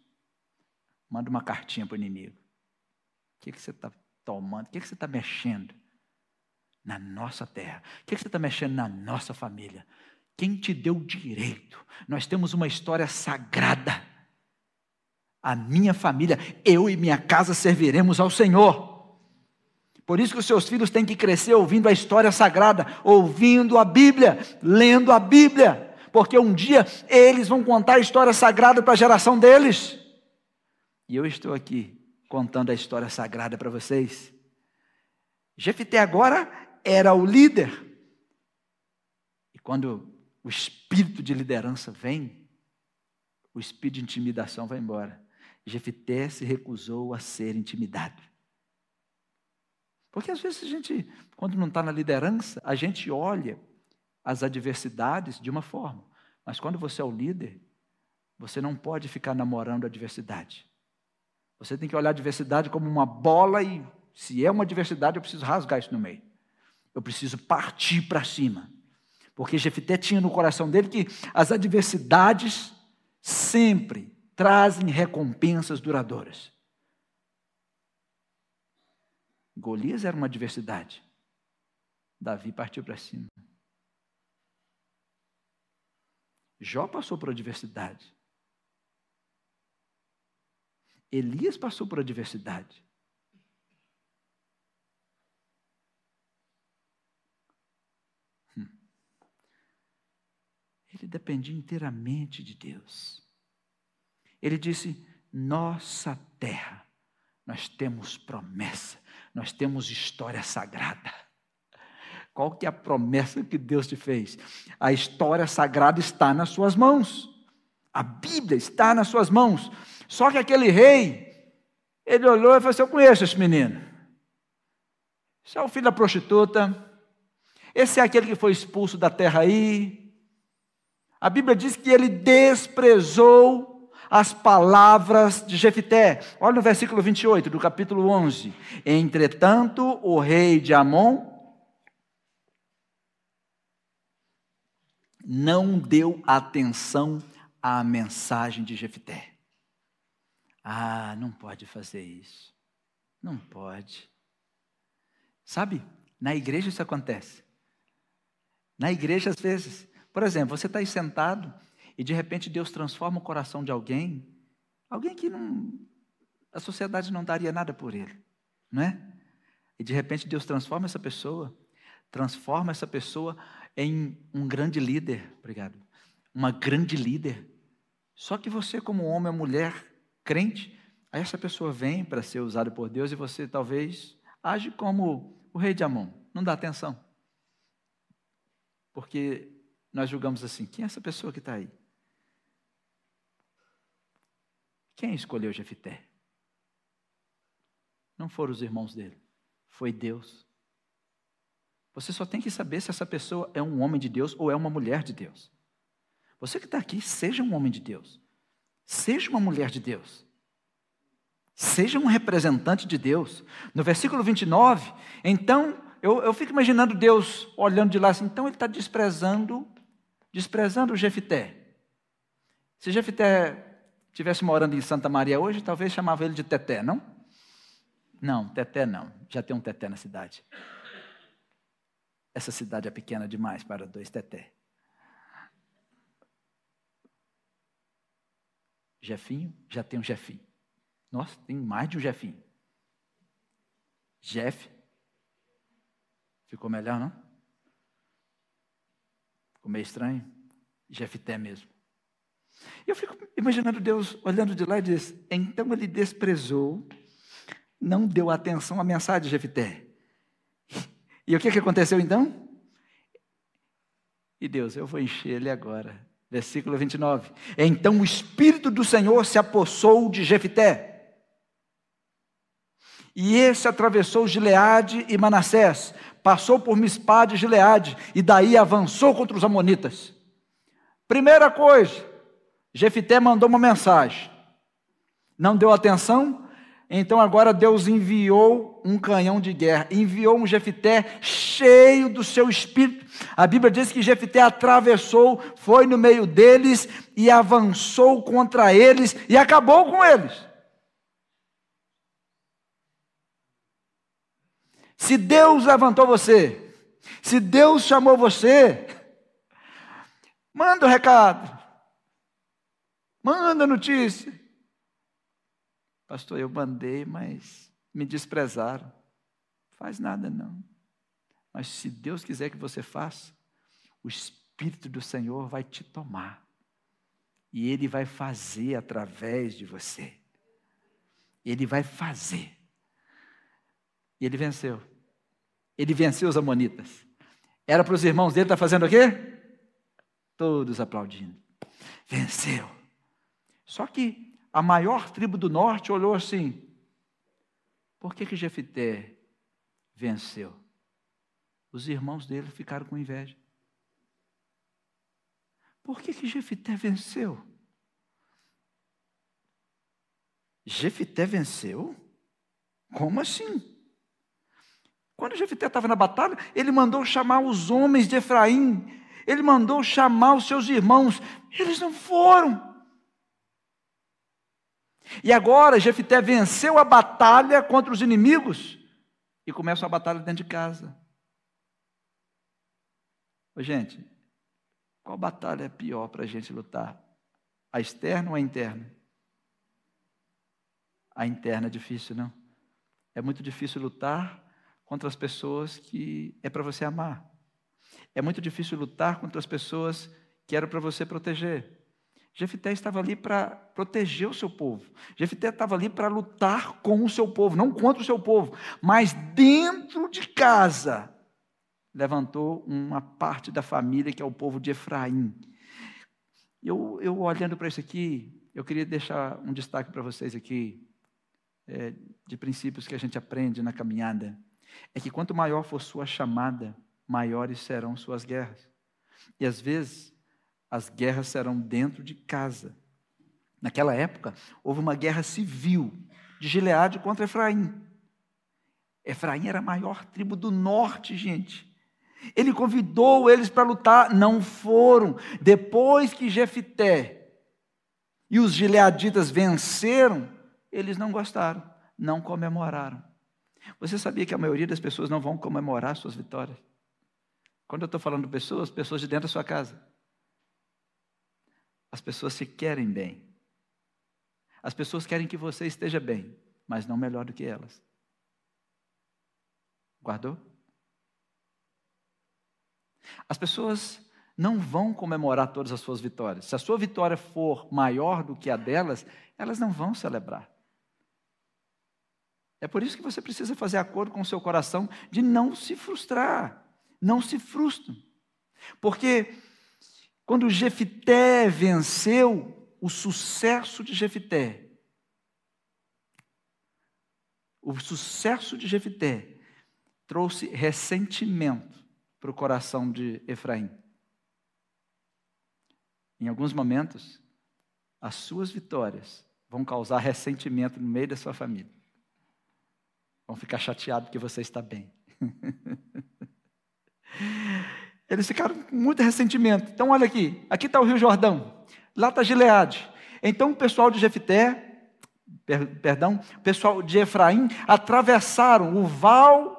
Speaker 2: manda uma cartinha para o inimigo. O que, que você está tomando? O que, que você está mexendo? Na nossa terra. O que, que você está mexendo na nossa família? Quem te deu direito? Nós temos uma história sagrada. A minha família, eu e minha casa serviremos ao Senhor. Por isso que os seus filhos têm que crescer ouvindo a história sagrada, ouvindo a Bíblia, lendo a Bíblia, porque um dia eles vão contar a história sagrada para a geração deles. E eu estou aqui contando a história sagrada para vocês. Jefité agora era o líder. E quando o espírito de liderança vem, o espírito de intimidação vai embora. Jefité se recusou a ser intimidado. Porque às vezes a gente, quando não está na liderança, a gente olha as adversidades de uma forma. Mas quando você é o líder, você não pode ficar namorando a adversidade. Você tem que olhar a adversidade como uma bola e, se é uma adversidade, eu preciso rasgar isso no meio. Eu preciso partir para cima. Porque Jefité tinha no coração dele que as adversidades sempre trazem recompensas duradouras. Golias era uma adversidade. Davi partiu para cima. Jó passou por adversidade. Elias passou por adversidade. Dependia inteiramente de Deus. Ele disse: Nossa terra, nós temos promessa, nós temos história sagrada. Qual que é a promessa que Deus te fez? A história sagrada está nas suas mãos. A Bíblia está nas suas mãos. Só que aquele rei, ele olhou e falou assim: Eu conheço esse menino. Esse é o filho da prostituta. Esse é aquele que foi expulso da terra aí. A Bíblia diz que ele desprezou as palavras de Jefité. Olha no versículo 28 do capítulo 11. Entretanto, o rei de Amon não deu atenção à mensagem de Jefté. Ah, não pode fazer isso. Não pode. Sabe, na igreja isso acontece. Na igreja, às vezes, por exemplo, você está aí sentado e de repente Deus transforma o coração de alguém, alguém que não, a sociedade não daria nada por ele, não é? E de repente Deus transforma essa pessoa, transforma essa pessoa em um grande líder, obrigado, uma grande líder. Só que você, como homem ou mulher crente, aí essa pessoa vem para ser usada por Deus e você talvez age como o rei de Amon, não dá atenção. Porque nós julgamos assim: quem é essa pessoa que está aí? Quem escolheu Jefité? Não foram os irmãos dele, foi Deus. Você só tem que saber se essa pessoa é um homem de Deus ou é uma mulher de Deus. Você que está aqui, seja um homem de Deus. Seja uma mulher de Deus. Seja um representante de Deus. No versículo 29, então, eu, eu fico imaginando Deus olhando de lá assim, então ele está desprezando, desprezando o Jefité. Se Jefité tivesse morando em Santa Maria hoje, talvez chamava ele de Teté, não? Não, Teté não. Já tem um Teté na cidade. Essa cidade é pequena demais para dois teté. Jefinho, já tem um Jefinho. Nossa, tem mais de um Jefinho. Jeff. Ficou melhor, não? Ficou meio estranho? Jefté mesmo. Eu fico imaginando Deus olhando de lá e diz: Então ele desprezou, não deu atenção à mensagem de Jefté. E o que, que aconteceu então? E Deus, eu vou encher ele agora. Versículo 29. Então o Espírito do Senhor se apossou de Jefité. E esse atravessou Gileade e Manassés, passou por Mispá de Gileade, e daí avançou contra os amonitas. Primeira coisa, Jefité mandou uma mensagem. Não deu atenção, então agora Deus enviou um canhão de guerra, enviou um Jefité cheio do seu espírito. A Bíblia diz que Jefité atravessou, foi no meio deles e avançou contra eles e acabou com eles. Se Deus levantou você, se Deus chamou você, manda o um recado, manda notícia. Pastor, eu mandei, mas me desprezaram. Faz nada não. Mas se Deus quiser que você faça, o Espírito do Senhor vai te tomar. E Ele vai fazer através de você. Ele vai fazer. E ele venceu. Ele venceu os amonitas. Era para os irmãos dele estar fazendo o quê? Todos aplaudindo. Venceu. Só que a maior tribo do norte olhou assim: por que que Jefité venceu. Os irmãos dele ficaram com inveja. Por que que Jefité venceu? Jefité venceu? Como assim? Quando Jefité estava na batalha, ele mandou chamar os homens de Efraim, ele mandou chamar os seus irmãos, eles não foram. E agora Jefité venceu a batalha contra os inimigos e começa a batalha dentro de casa. Ô, gente, qual batalha é pior para a gente lutar? A externa ou a interna? A interna é difícil, não? É muito difícil lutar contra as pessoas que é para você amar. É muito difícil lutar contra as pessoas que eram para você proteger. Jefité estava ali para proteger o seu povo. Jefité estava ali para lutar com o seu povo, não contra o seu povo, mas dentro de casa. Levantou uma parte da família que é o povo de Efraim. Eu, eu olhando para isso aqui, eu queria deixar um destaque para vocês aqui, é, de princípios que a gente aprende na caminhada. É que quanto maior for sua chamada, maiores serão suas guerras. E às vezes, as guerras serão dentro de casa. Naquela época, houve uma guerra civil de Gileade contra Efraim. Efraim era a maior tribo do norte, gente. Ele convidou eles para lutar, não foram. Depois que Jefité e os gileaditas venceram, eles não gostaram, não comemoraram. Você sabia que a maioria das pessoas não vão comemorar suas vitórias? Quando eu estou falando pessoas, pessoas de dentro da sua casa. As pessoas se querem bem. As pessoas querem que você esteja bem, mas não melhor do que elas. Guardou? As pessoas não vão comemorar todas as suas vitórias. Se a sua vitória for maior do que a delas, elas não vão celebrar. É por isso que você precisa fazer acordo com o seu coração de não se frustrar. Não se frustre. Porque quando Jefité venceu, o sucesso de Jefité, o sucesso de Jefité trouxe ressentimento para o coração de Efraim. Em alguns momentos, as suas vitórias vão causar ressentimento no meio da sua família. Vão ficar chateados porque você está bem. Eles ficaram com muito ressentimento. Então, olha aqui, aqui está o Rio Jordão, lá está Gileade. Então, o pessoal de Jefté, per, perdão, o pessoal de Efraim, atravessaram o val,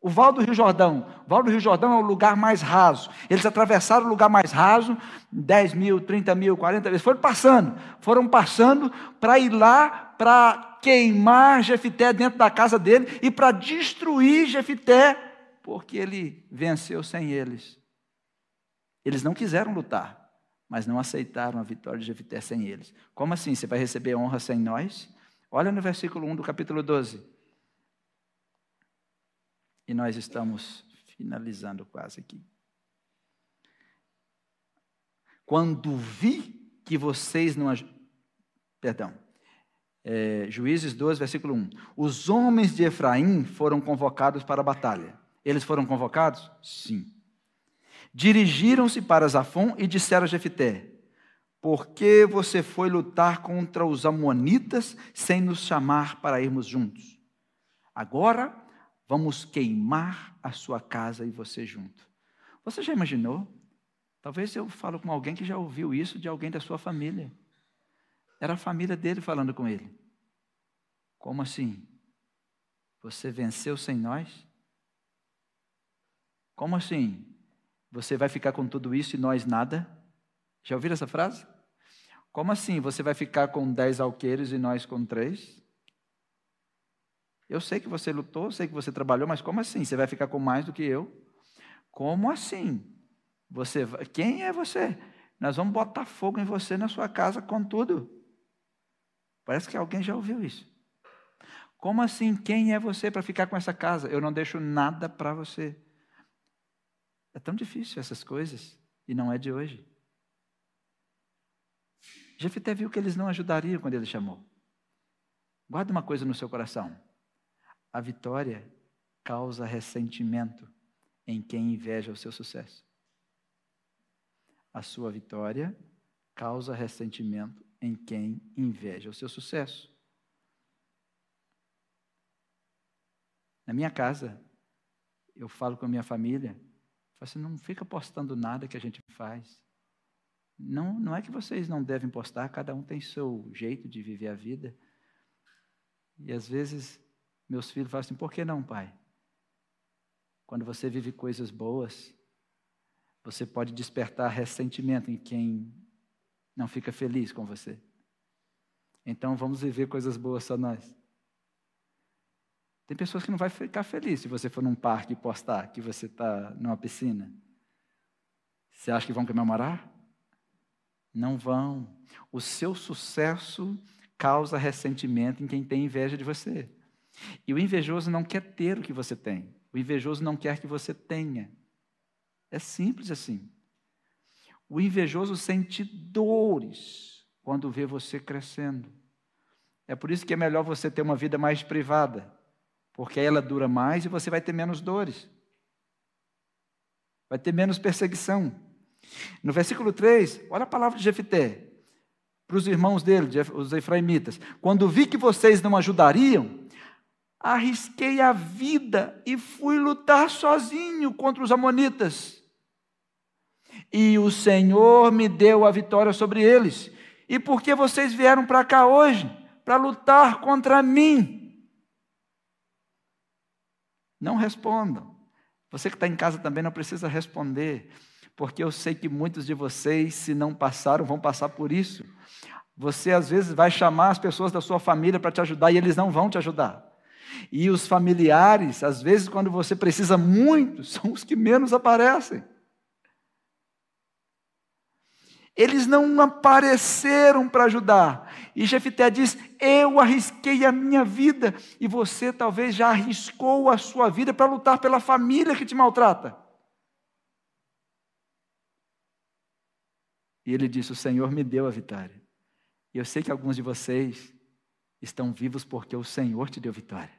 Speaker 2: o val do Rio Jordão. O val do Rio Jordão é o lugar mais raso. Eles atravessaram o lugar mais raso, 10 mil, 30 mil, 40 vezes. Foram passando, foram passando para ir lá para queimar Jefité dentro da casa dele e para destruir Jefité porque ele venceu sem eles. Eles não quiseram lutar, mas não aceitaram a vitória de Jefité sem eles. Como assim? Você vai receber honra sem nós? Olha no versículo 1 do capítulo 12. E nós estamos finalizando quase aqui. Quando vi que vocês não. Perdão. É, Juízes 12, versículo 1. Os homens de Efraim foram convocados para a batalha. Eles foram convocados? Sim. Dirigiram-se para Zafon e disseram a Jefité: Por que você foi lutar contra os amonitas sem nos chamar para irmos juntos? Agora vamos queimar a sua casa e você junto. Você já imaginou? Talvez eu falo com alguém que já ouviu isso de alguém da sua família. Era a família dele falando com ele. Como assim? Você venceu sem nós? Como assim? Você vai ficar com tudo isso e nós nada? Já ouviram essa frase? Como assim? Você vai ficar com dez alqueires e nós com três? Eu sei que você lutou, sei que você trabalhou, mas como assim? Você vai ficar com mais do que eu? Como assim? Você, quem é você? Nós vamos botar fogo em você na sua casa com tudo. Parece que alguém já ouviu isso. Como assim? Quem é você para ficar com essa casa? Eu não deixo nada para você. É tão difícil essas coisas e não é de hoje. Jefité viu que eles não ajudariam quando ele chamou. Guarda uma coisa no seu coração. A vitória causa ressentimento em quem inveja o seu sucesso. A sua vitória causa ressentimento em quem inveja o seu sucesso. Na minha casa, eu falo com a minha família, falo assim, não fica postando nada que a gente faz. Não, não é que vocês não devem postar, cada um tem seu jeito de viver a vida. E às vezes meus filhos falam assim: por que não, pai? Quando você vive coisas boas, você pode despertar ressentimento em quem não fica feliz com você. Então vamos viver coisas boas só nós. Tem pessoas que não vai ficar feliz se você for num parque e postar que você está numa piscina. Você acha que vão comemorar? Não vão. O seu sucesso causa ressentimento em quem tem inveja de você. E o invejoso não quer ter o que você tem. O invejoso não quer que você tenha. É simples assim. O invejoso sente dores quando vê você crescendo. É por isso que é melhor você ter uma vida mais privada, porque ela dura mais e você vai ter menos dores. Vai ter menos perseguição. No versículo 3, olha a palavra de Jefité para os irmãos dele, os efraimitas: Quando vi que vocês não ajudariam, arrisquei a vida e fui lutar sozinho contra os amonitas. E o Senhor me deu a vitória sobre eles. E por que vocês vieram para cá hoje? Para lutar contra mim. Não respondam. Você que está em casa também não precisa responder porque eu sei que muitos de vocês, se não passaram, vão passar por isso. Você às vezes vai chamar as pessoas da sua família para te ajudar e eles não vão te ajudar. E os familiares, às vezes, quando você precisa muito, são os que menos aparecem. Eles não apareceram para ajudar. E Jefité diz: Eu arrisquei a minha vida, e você talvez já arriscou a sua vida para lutar pela família que te maltrata. E ele disse: O Senhor me deu a vitória. E eu sei que alguns de vocês estão vivos porque o Senhor te deu vitória.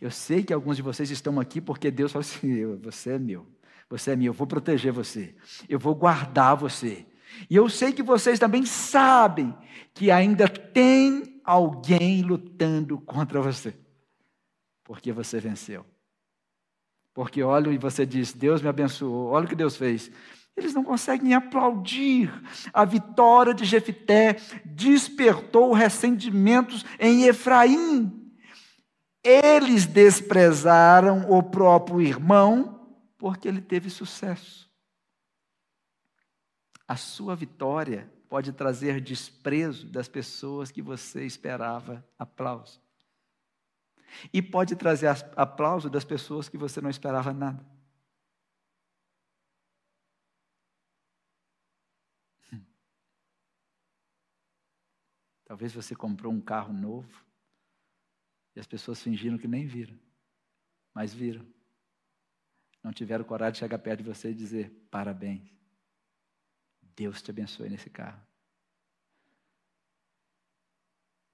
Speaker 2: Eu sei que alguns de vocês estão aqui porque Deus falou assim: Você é meu, você é meu, eu vou proteger você, eu vou guardar você. E eu sei que vocês também sabem que ainda tem alguém lutando contra você, porque você venceu. Porque olha e você diz: Deus me abençoou, olha o que Deus fez. Eles não conseguem aplaudir. A vitória de Jefité despertou ressentimentos em Efraim. Eles desprezaram o próprio irmão porque ele teve sucesso. A sua vitória pode trazer desprezo das pessoas que você esperava aplauso. E pode trazer aplauso das pessoas que você não esperava nada. Talvez você comprou um carro novo e as pessoas fingiram que nem viram, mas viram. Não tiveram coragem de chegar perto de você e dizer: parabéns, Deus te abençoe nesse carro.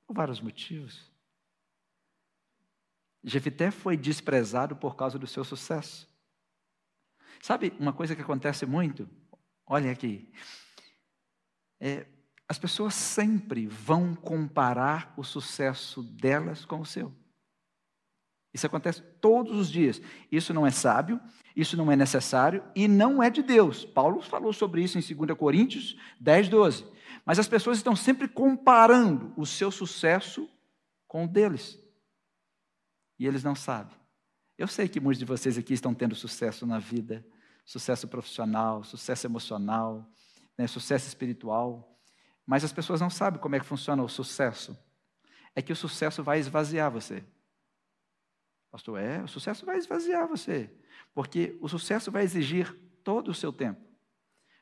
Speaker 2: Por vários motivos. Jefité foi desprezado por causa do seu sucesso. Sabe uma coisa que acontece muito? Olhem aqui. É, as pessoas sempre vão comparar o sucesso delas com o seu. Isso acontece todos os dias. Isso não é sábio, isso não é necessário e não é de Deus. Paulo falou sobre isso em 2 Coríntios 10, 12. Mas as pessoas estão sempre comparando o seu sucesso com o deles. E eles não sabem. Eu sei que muitos de vocês aqui estão tendo sucesso na vida, sucesso profissional, sucesso emocional, né, sucesso espiritual. Mas as pessoas não sabem como é que funciona o sucesso. É que o sucesso vai esvaziar você. Pastor, é, o sucesso vai esvaziar você. Porque o sucesso vai exigir todo o seu tempo.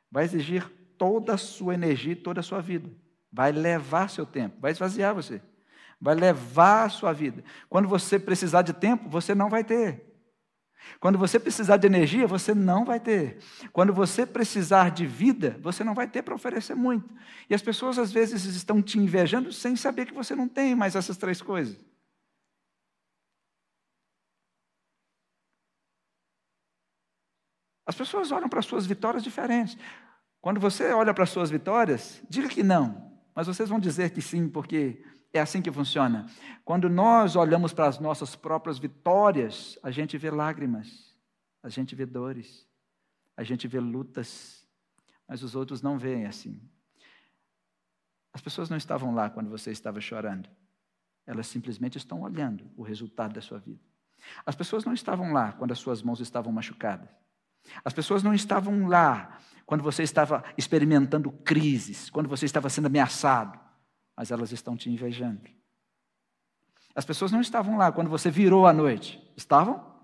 Speaker 2: Vai exigir toda a sua energia, toda a sua vida. Vai levar seu tempo, vai esvaziar você. Vai levar a sua vida. Quando você precisar de tempo, você não vai ter. Quando você precisar de energia, você não vai ter. Quando você precisar de vida, você não vai ter para oferecer muito. E as pessoas às vezes estão te invejando sem saber que você não tem mais essas três coisas. As pessoas olham para suas vitórias diferentes. Quando você olha para suas vitórias, diga que não, mas vocês vão dizer que sim, porque é assim que funciona. Quando nós olhamos para as nossas próprias vitórias, a gente vê lágrimas, a gente vê dores, a gente vê lutas, mas os outros não veem assim. As pessoas não estavam lá quando você estava chorando, elas simplesmente estão olhando o resultado da sua vida. As pessoas não estavam lá quando as suas mãos estavam machucadas. As pessoas não estavam lá quando você estava experimentando crises, quando você estava sendo ameaçado, mas elas estão te invejando. As pessoas não estavam lá quando você virou à noite. Estavam?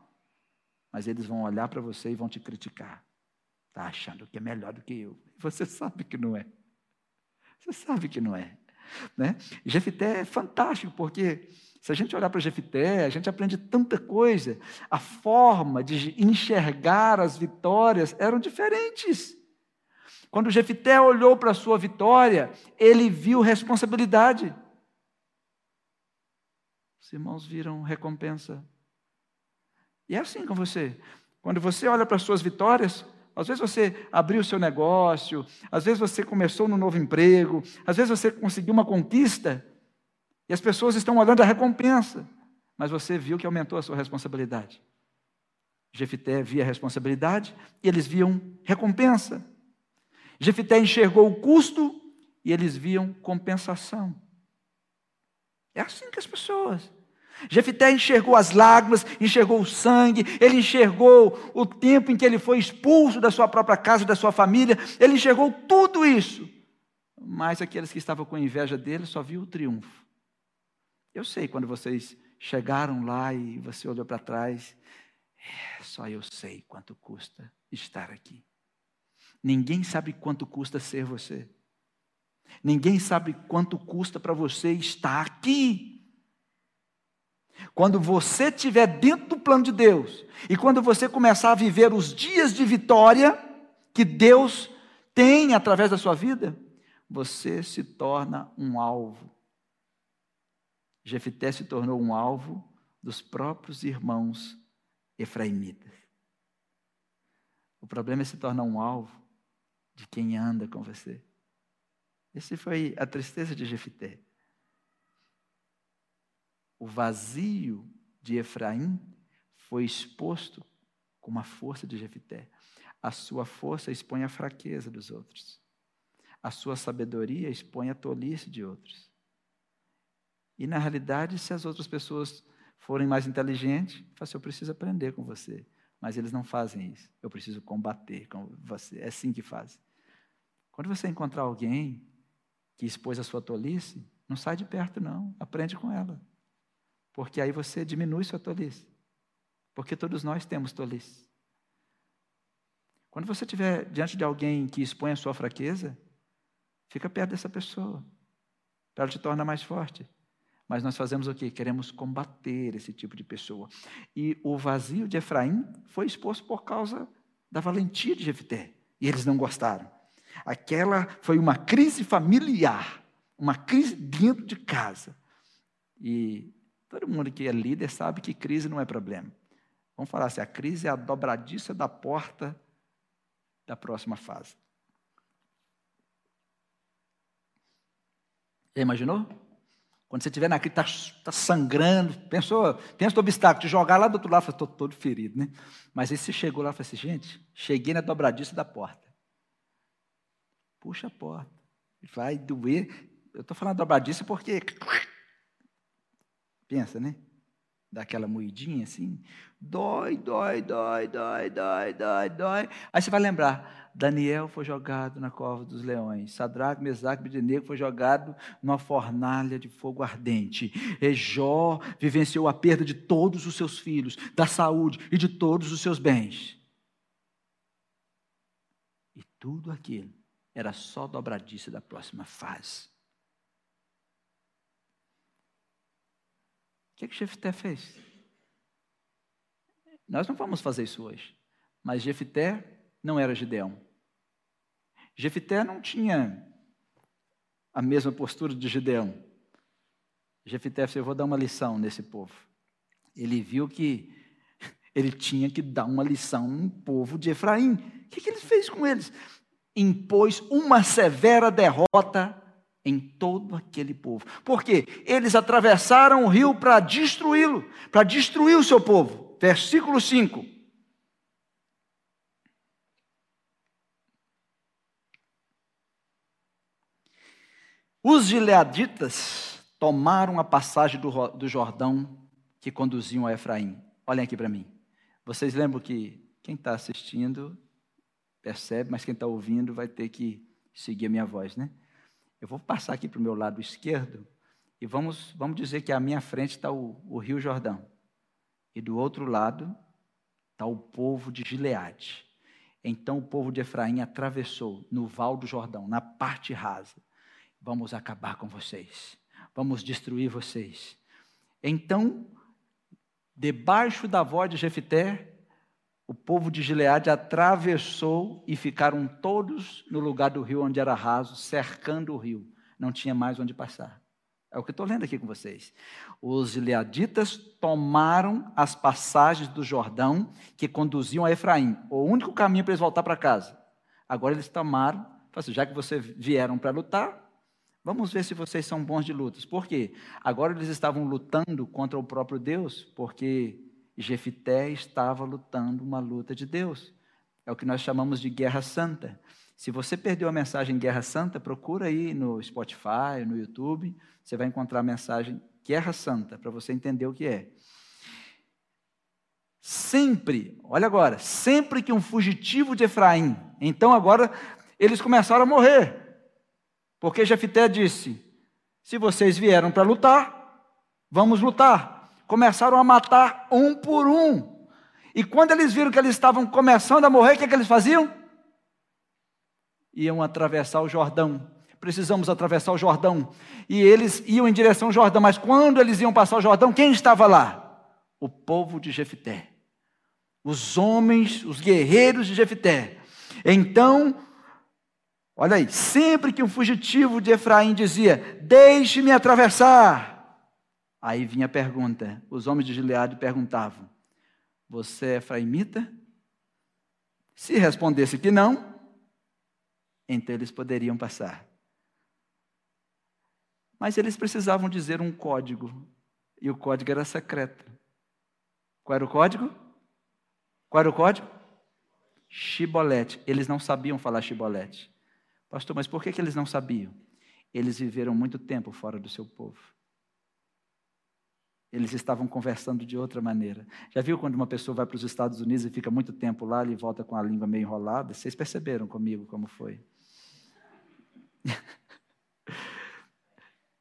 Speaker 2: Mas eles vão olhar para você e vão te criticar. Está achando que é melhor do que eu. Você sabe que não é. Você sabe que não é. Né? Jefité é fantástico, porque se a gente olhar para Jefité, a gente aprende tanta coisa. A forma de enxergar as vitórias eram diferentes. Quando Jefité olhou para a sua vitória, ele viu responsabilidade. Os irmãos viram recompensa. E é assim com você. Quando você olha para as suas vitórias, às vezes você abriu o seu negócio, às vezes você começou no novo emprego, às vezes você conseguiu uma conquista, e as pessoas estão olhando a recompensa, mas você viu que aumentou a sua responsabilidade. Jefité via responsabilidade e eles viam recompensa. Jefité enxergou o custo e eles viam compensação. É assim que as pessoas. Jefité enxergou as lágrimas, enxergou o sangue, ele enxergou o tempo em que ele foi expulso da sua própria casa, da sua família, ele enxergou tudo isso. Mas aqueles que estavam com inveja dele só viu o triunfo. Eu sei quando vocês chegaram lá e você olhou para trás, é, só eu sei quanto custa estar aqui. Ninguém sabe quanto custa ser você. Ninguém sabe quanto custa para você estar aqui. Quando você estiver dentro do plano de Deus e quando você começar a viver os dias de vitória que Deus tem através da sua vida, você se torna um alvo Jefité se tornou um alvo dos próprios irmãos efraimitas. O problema é se tornar um alvo de quem anda com você. Essa foi a tristeza de Jefité. O vazio de Efraim foi exposto com a força de Jefité. A sua força expõe a fraqueza dos outros. A sua sabedoria expõe a tolice de outros. E na realidade, se as outras pessoas forem mais inteligentes, assim, eu preciso aprender com você. Mas eles não fazem isso. Eu preciso combater com você. É assim que fazem. Quando você encontrar alguém que expôs a sua tolice, não sai de perto, não. Aprende com ela. Porque aí você diminui sua tolice. Porque todos nós temos tolice. Quando você estiver diante de alguém que expõe a sua fraqueza, fica perto dessa pessoa. Ela te torna mais forte. Mas nós fazemos o quê? Queremos combater esse tipo de pessoa. E o vazio de Efraim foi exposto por causa da valentia de Jefté. E eles não gostaram. Aquela foi uma crise familiar, uma crise dentro de casa. E todo mundo que é líder sabe que crise não é problema. Vamos falar assim: a crise é a dobradiça da porta da próxima fase. Já imaginou? Quando você estiver naquele, está tá sangrando, pensou, pensa no obstáculo, te jogar lá do outro lado, estou todo ferido, né? Mas aí você chegou lá e falou assim, gente, cheguei na dobradiça da porta. Puxa a porta. Vai doer. Eu estou falando dobradiça porque. Pensa, né? Daquela moedinha assim. Dói, dói, dói, dói, dói, dói, dói. Aí você vai lembrar, Daniel foi jogado na cova dos leões. Sadraque, Mesaque Abednego foi jogado numa fornalha de fogo ardente. E Jó vivenciou a perda de todos os seus filhos, da saúde e de todos os seus bens. E tudo aquilo era só dobradiça da próxima fase. O que, é que Jefté fez? Nós não vamos fazer isso hoje. Mas Jefté não era Gideão. Jefité não tinha a mesma postura de Gideão. Jefité, eu vou dar uma lição nesse povo. Ele viu que Ele tinha que dar uma lição no povo de Efraim. O que, que ele fez com eles? Impôs uma severa derrota em todo aquele povo. Por quê? Eles atravessaram o rio para destruí-lo, para destruir o seu povo. Versículo 5. Os gileaditas tomaram a passagem do, do Jordão que conduziam a Efraim. Olhem aqui para mim. Vocês lembram que quem está assistindo percebe, mas quem está ouvindo vai ter que seguir a minha voz, né? Eu vou passar aqui para o meu lado esquerdo e vamos, vamos dizer que à minha frente está o, o Rio Jordão. E do outro lado está o povo de Gileade. Então o povo de Efraim atravessou no Val do Jordão, na parte rasa. Vamos acabar com vocês. Vamos destruir vocês. Então, debaixo da voz de Jefité, o povo de Gileade atravessou e ficaram todos no lugar do rio onde era raso, cercando o rio. Não tinha mais onde passar. É o que estou lendo aqui com vocês. Os gileaditas tomaram as passagens do Jordão que conduziam a Efraim, o único caminho para eles voltar para casa. Agora eles tomaram, assim, já que vocês vieram para lutar, Vamos ver se vocês são bons de lutas. Por quê? Agora eles estavam lutando contra o próprio Deus, porque Jefité estava lutando uma luta de Deus. É o que nós chamamos de guerra santa. Se você perdeu a mensagem Guerra Santa, procura aí no Spotify, no YouTube, você vai encontrar a mensagem Guerra Santa, para você entender o que é. Sempre, olha agora, sempre que um fugitivo de Efraim, então agora eles começaram a morrer. Porque Jefité disse: Se vocês vieram para lutar, vamos lutar. Começaram a matar um por um. E quando eles viram que eles estavam começando a morrer, o que, é que eles faziam? Iam atravessar o Jordão. Precisamos atravessar o Jordão. E eles iam em direção ao Jordão. Mas quando eles iam passar o Jordão, quem estava lá? O povo de Jefité. Os homens, os guerreiros de Jefité. Então Olha aí, sempre que um fugitivo de Efraim dizia: Deixe-me atravessar. Aí vinha a pergunta: os homens de Gileade perguntavam: Você é efraimita? Se respondesse que não, então eles poderiam passar. Mas eles precisavam dizer um código, e o código era secreto. Qual era o código? Qual era o código? Chibolete. Eles não sabiam falar chibolete. Pastor, mas por que, que eles não sabiam? Eles viveram muito tempo fora do seu povo. Eles estavam conversando de outra maneira. Já viu quando uma pessoa vai para os Estados Unidos e fica muito tempo lá e volta com a língua meio enrolada? Vocês perceberam comigo como foi?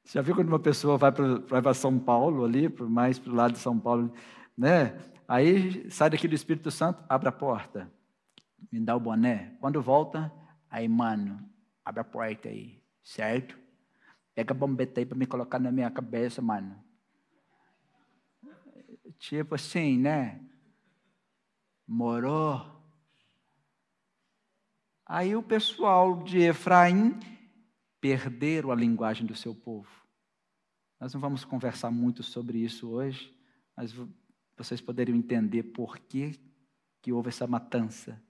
Speaker 2: Já viu quando uma pessoa vai para, São Paulo ali, mais para o lado de São Paulo, né? Aí sai daqui do Espírito Santo, abre a porta, me dá o boné. Quando volta, aí, mano, Abre a porta aí, certo? Pega a bombeta aí para me colocar na minha cabeça, mano. Tipo assim, né? Morou. Aí o pessoal de Efraim perderam a linguagem do seu povo. Nós não vamos conversar muito sobre isso hoje, mas vocês poderiam entender por que, que houve essa matança.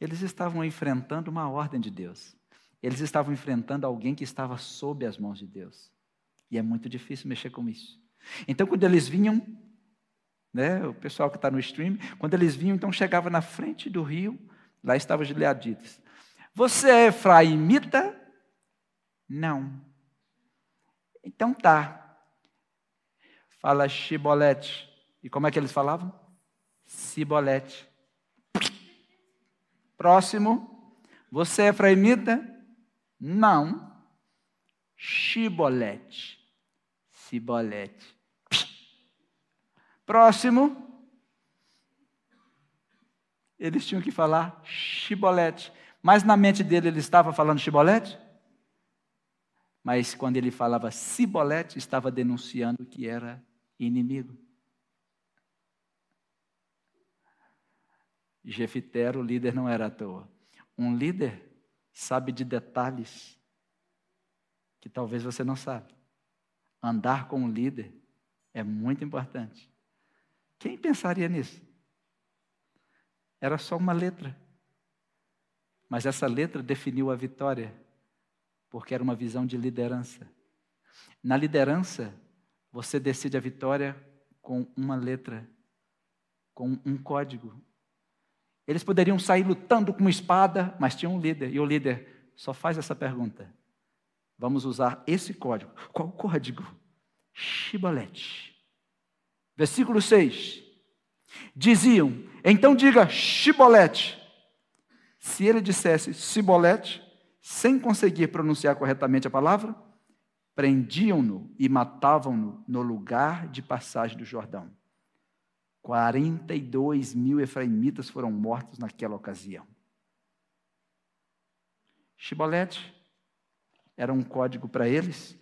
Speaker 2: Eles estavam enfrentando uma ordem de Deus. Eles estavam enfrentando alguém que estava sob as mãos de Deus. E é muito difícil mexer com isso. Então, quando eles vinham, né, o pessoal que está no stream, quando eles vinham, então chegava na frente do rio, lá estava Gileaditas. Você é efraimita? Não. Então tá. Fala Chibolete. E como é que eles falavam? Cibolete. Próximo. Você é efraimita? Não. Chibolete. Cibolete. Próximo. Eles tinham que falar chibolete. Mas na mente dele ele estava falando chibolete? Mas quando ele falava cibolete, estava denunciando que era inimigo. Jefité, o líder, não era à toa. Um líder sabe de detalhes que talvez você não sabe. Andar com um líder é muito importante. Quem pensaria nisso? Era só uma letra. Mas essa letra definiu a vitória, porque era uma visão de liderança. Na liderança, você decide a vitória com uma letra, com um código. Eles poderiam sair lutando com uma espada, mas tinha um líder, e o líder só faz essa pergunta: Vamos usar esse código. Qual código? Shibolete. Versículo 6. Diziam, então diga Shibolete. Se ele dissesse Shibolete, sem conseguir pronunciar corretamente a palavra, prendiam-no e matavam-no no lugar de passagem do Jordão. 42 mil efraimitas foram mortos naquela ocasião. Shibolete era um código para eles,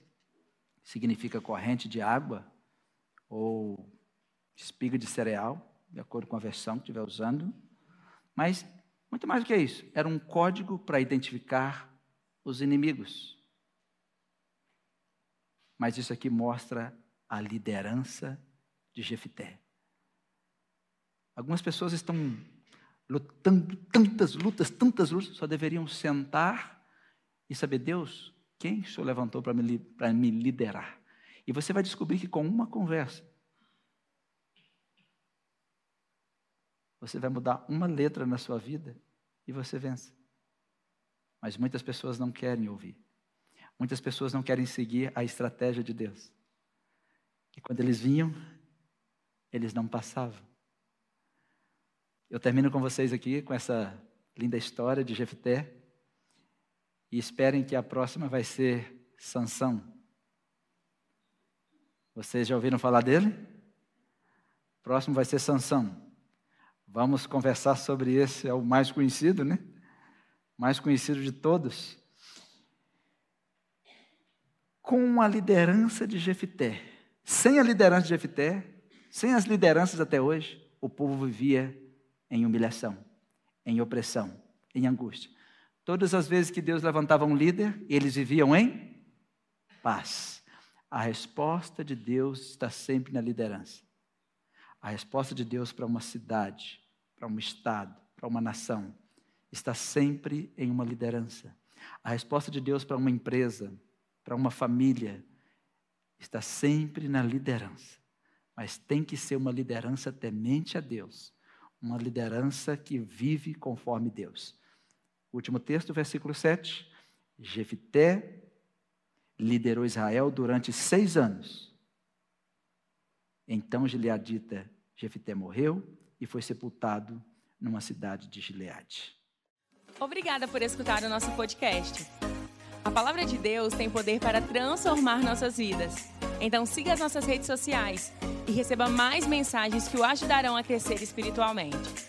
Speaker 2: significa corrente de água ou espiga de cereal, de acordo com a versão que estiver usando. Mas, muito mais do que isso, era um código para identificar os inimigos. Mas isso aqui mostra a liderança de Jefité. Algumas pessoas estão lutando tantas lutas, tantas lutas, só deveriam sentar e saber, Deus, quem o Senhor levantou para me, me liderar? E você vai descobrir que com uma conversa, você vai mudar uma letra na sua vida e você vence. Mas muitas pessoas não querem ouvir. Muitas pessoas não querem seguir a estratégia de Deus. E quando eles vinham, eles não passavam. Eu termino com vocês aqui com essa linda história de Jefté. E esperem que a próxima vai ser Sansão. Vocês já ouviram falar dele? Próximo vai ser Sansão. Vamos conversar sobre esse, é o mais conhecido, né? Mais conhecido de todos. Com a liderança de Jefité. Sem a liderança de Jefité, sem as lideranças até hoje, o povo vivia em humilhação, em opressão, em angústia. Todas as vezes que Deus levantava um líder, eles viviam em paz. A resposta de Deus está sempre na liderança. A resposta de Deus para uma cidade, para um estado, para uma nação, está sempre em uma liderança. A resposta de Deus para uma empresa, para uma família, está sempre na liderança. Mas tem que ser uma liderança temente a Deus, uma liderança que vive conforme Deus. Último texto, versículo 7. Jefité liderou Israel durante seis anos. Então Gileadita Jefité morreu e foi sepultado numa cidade de Gileade.
Speaker 1: Obrigada por escutar o nosso podcast. A palavra de Deus tem poder para transformar nossas vidas. Então siga as nossas redes sociais e receba mais mensagens que o ajudarão a crescer espiritualmente.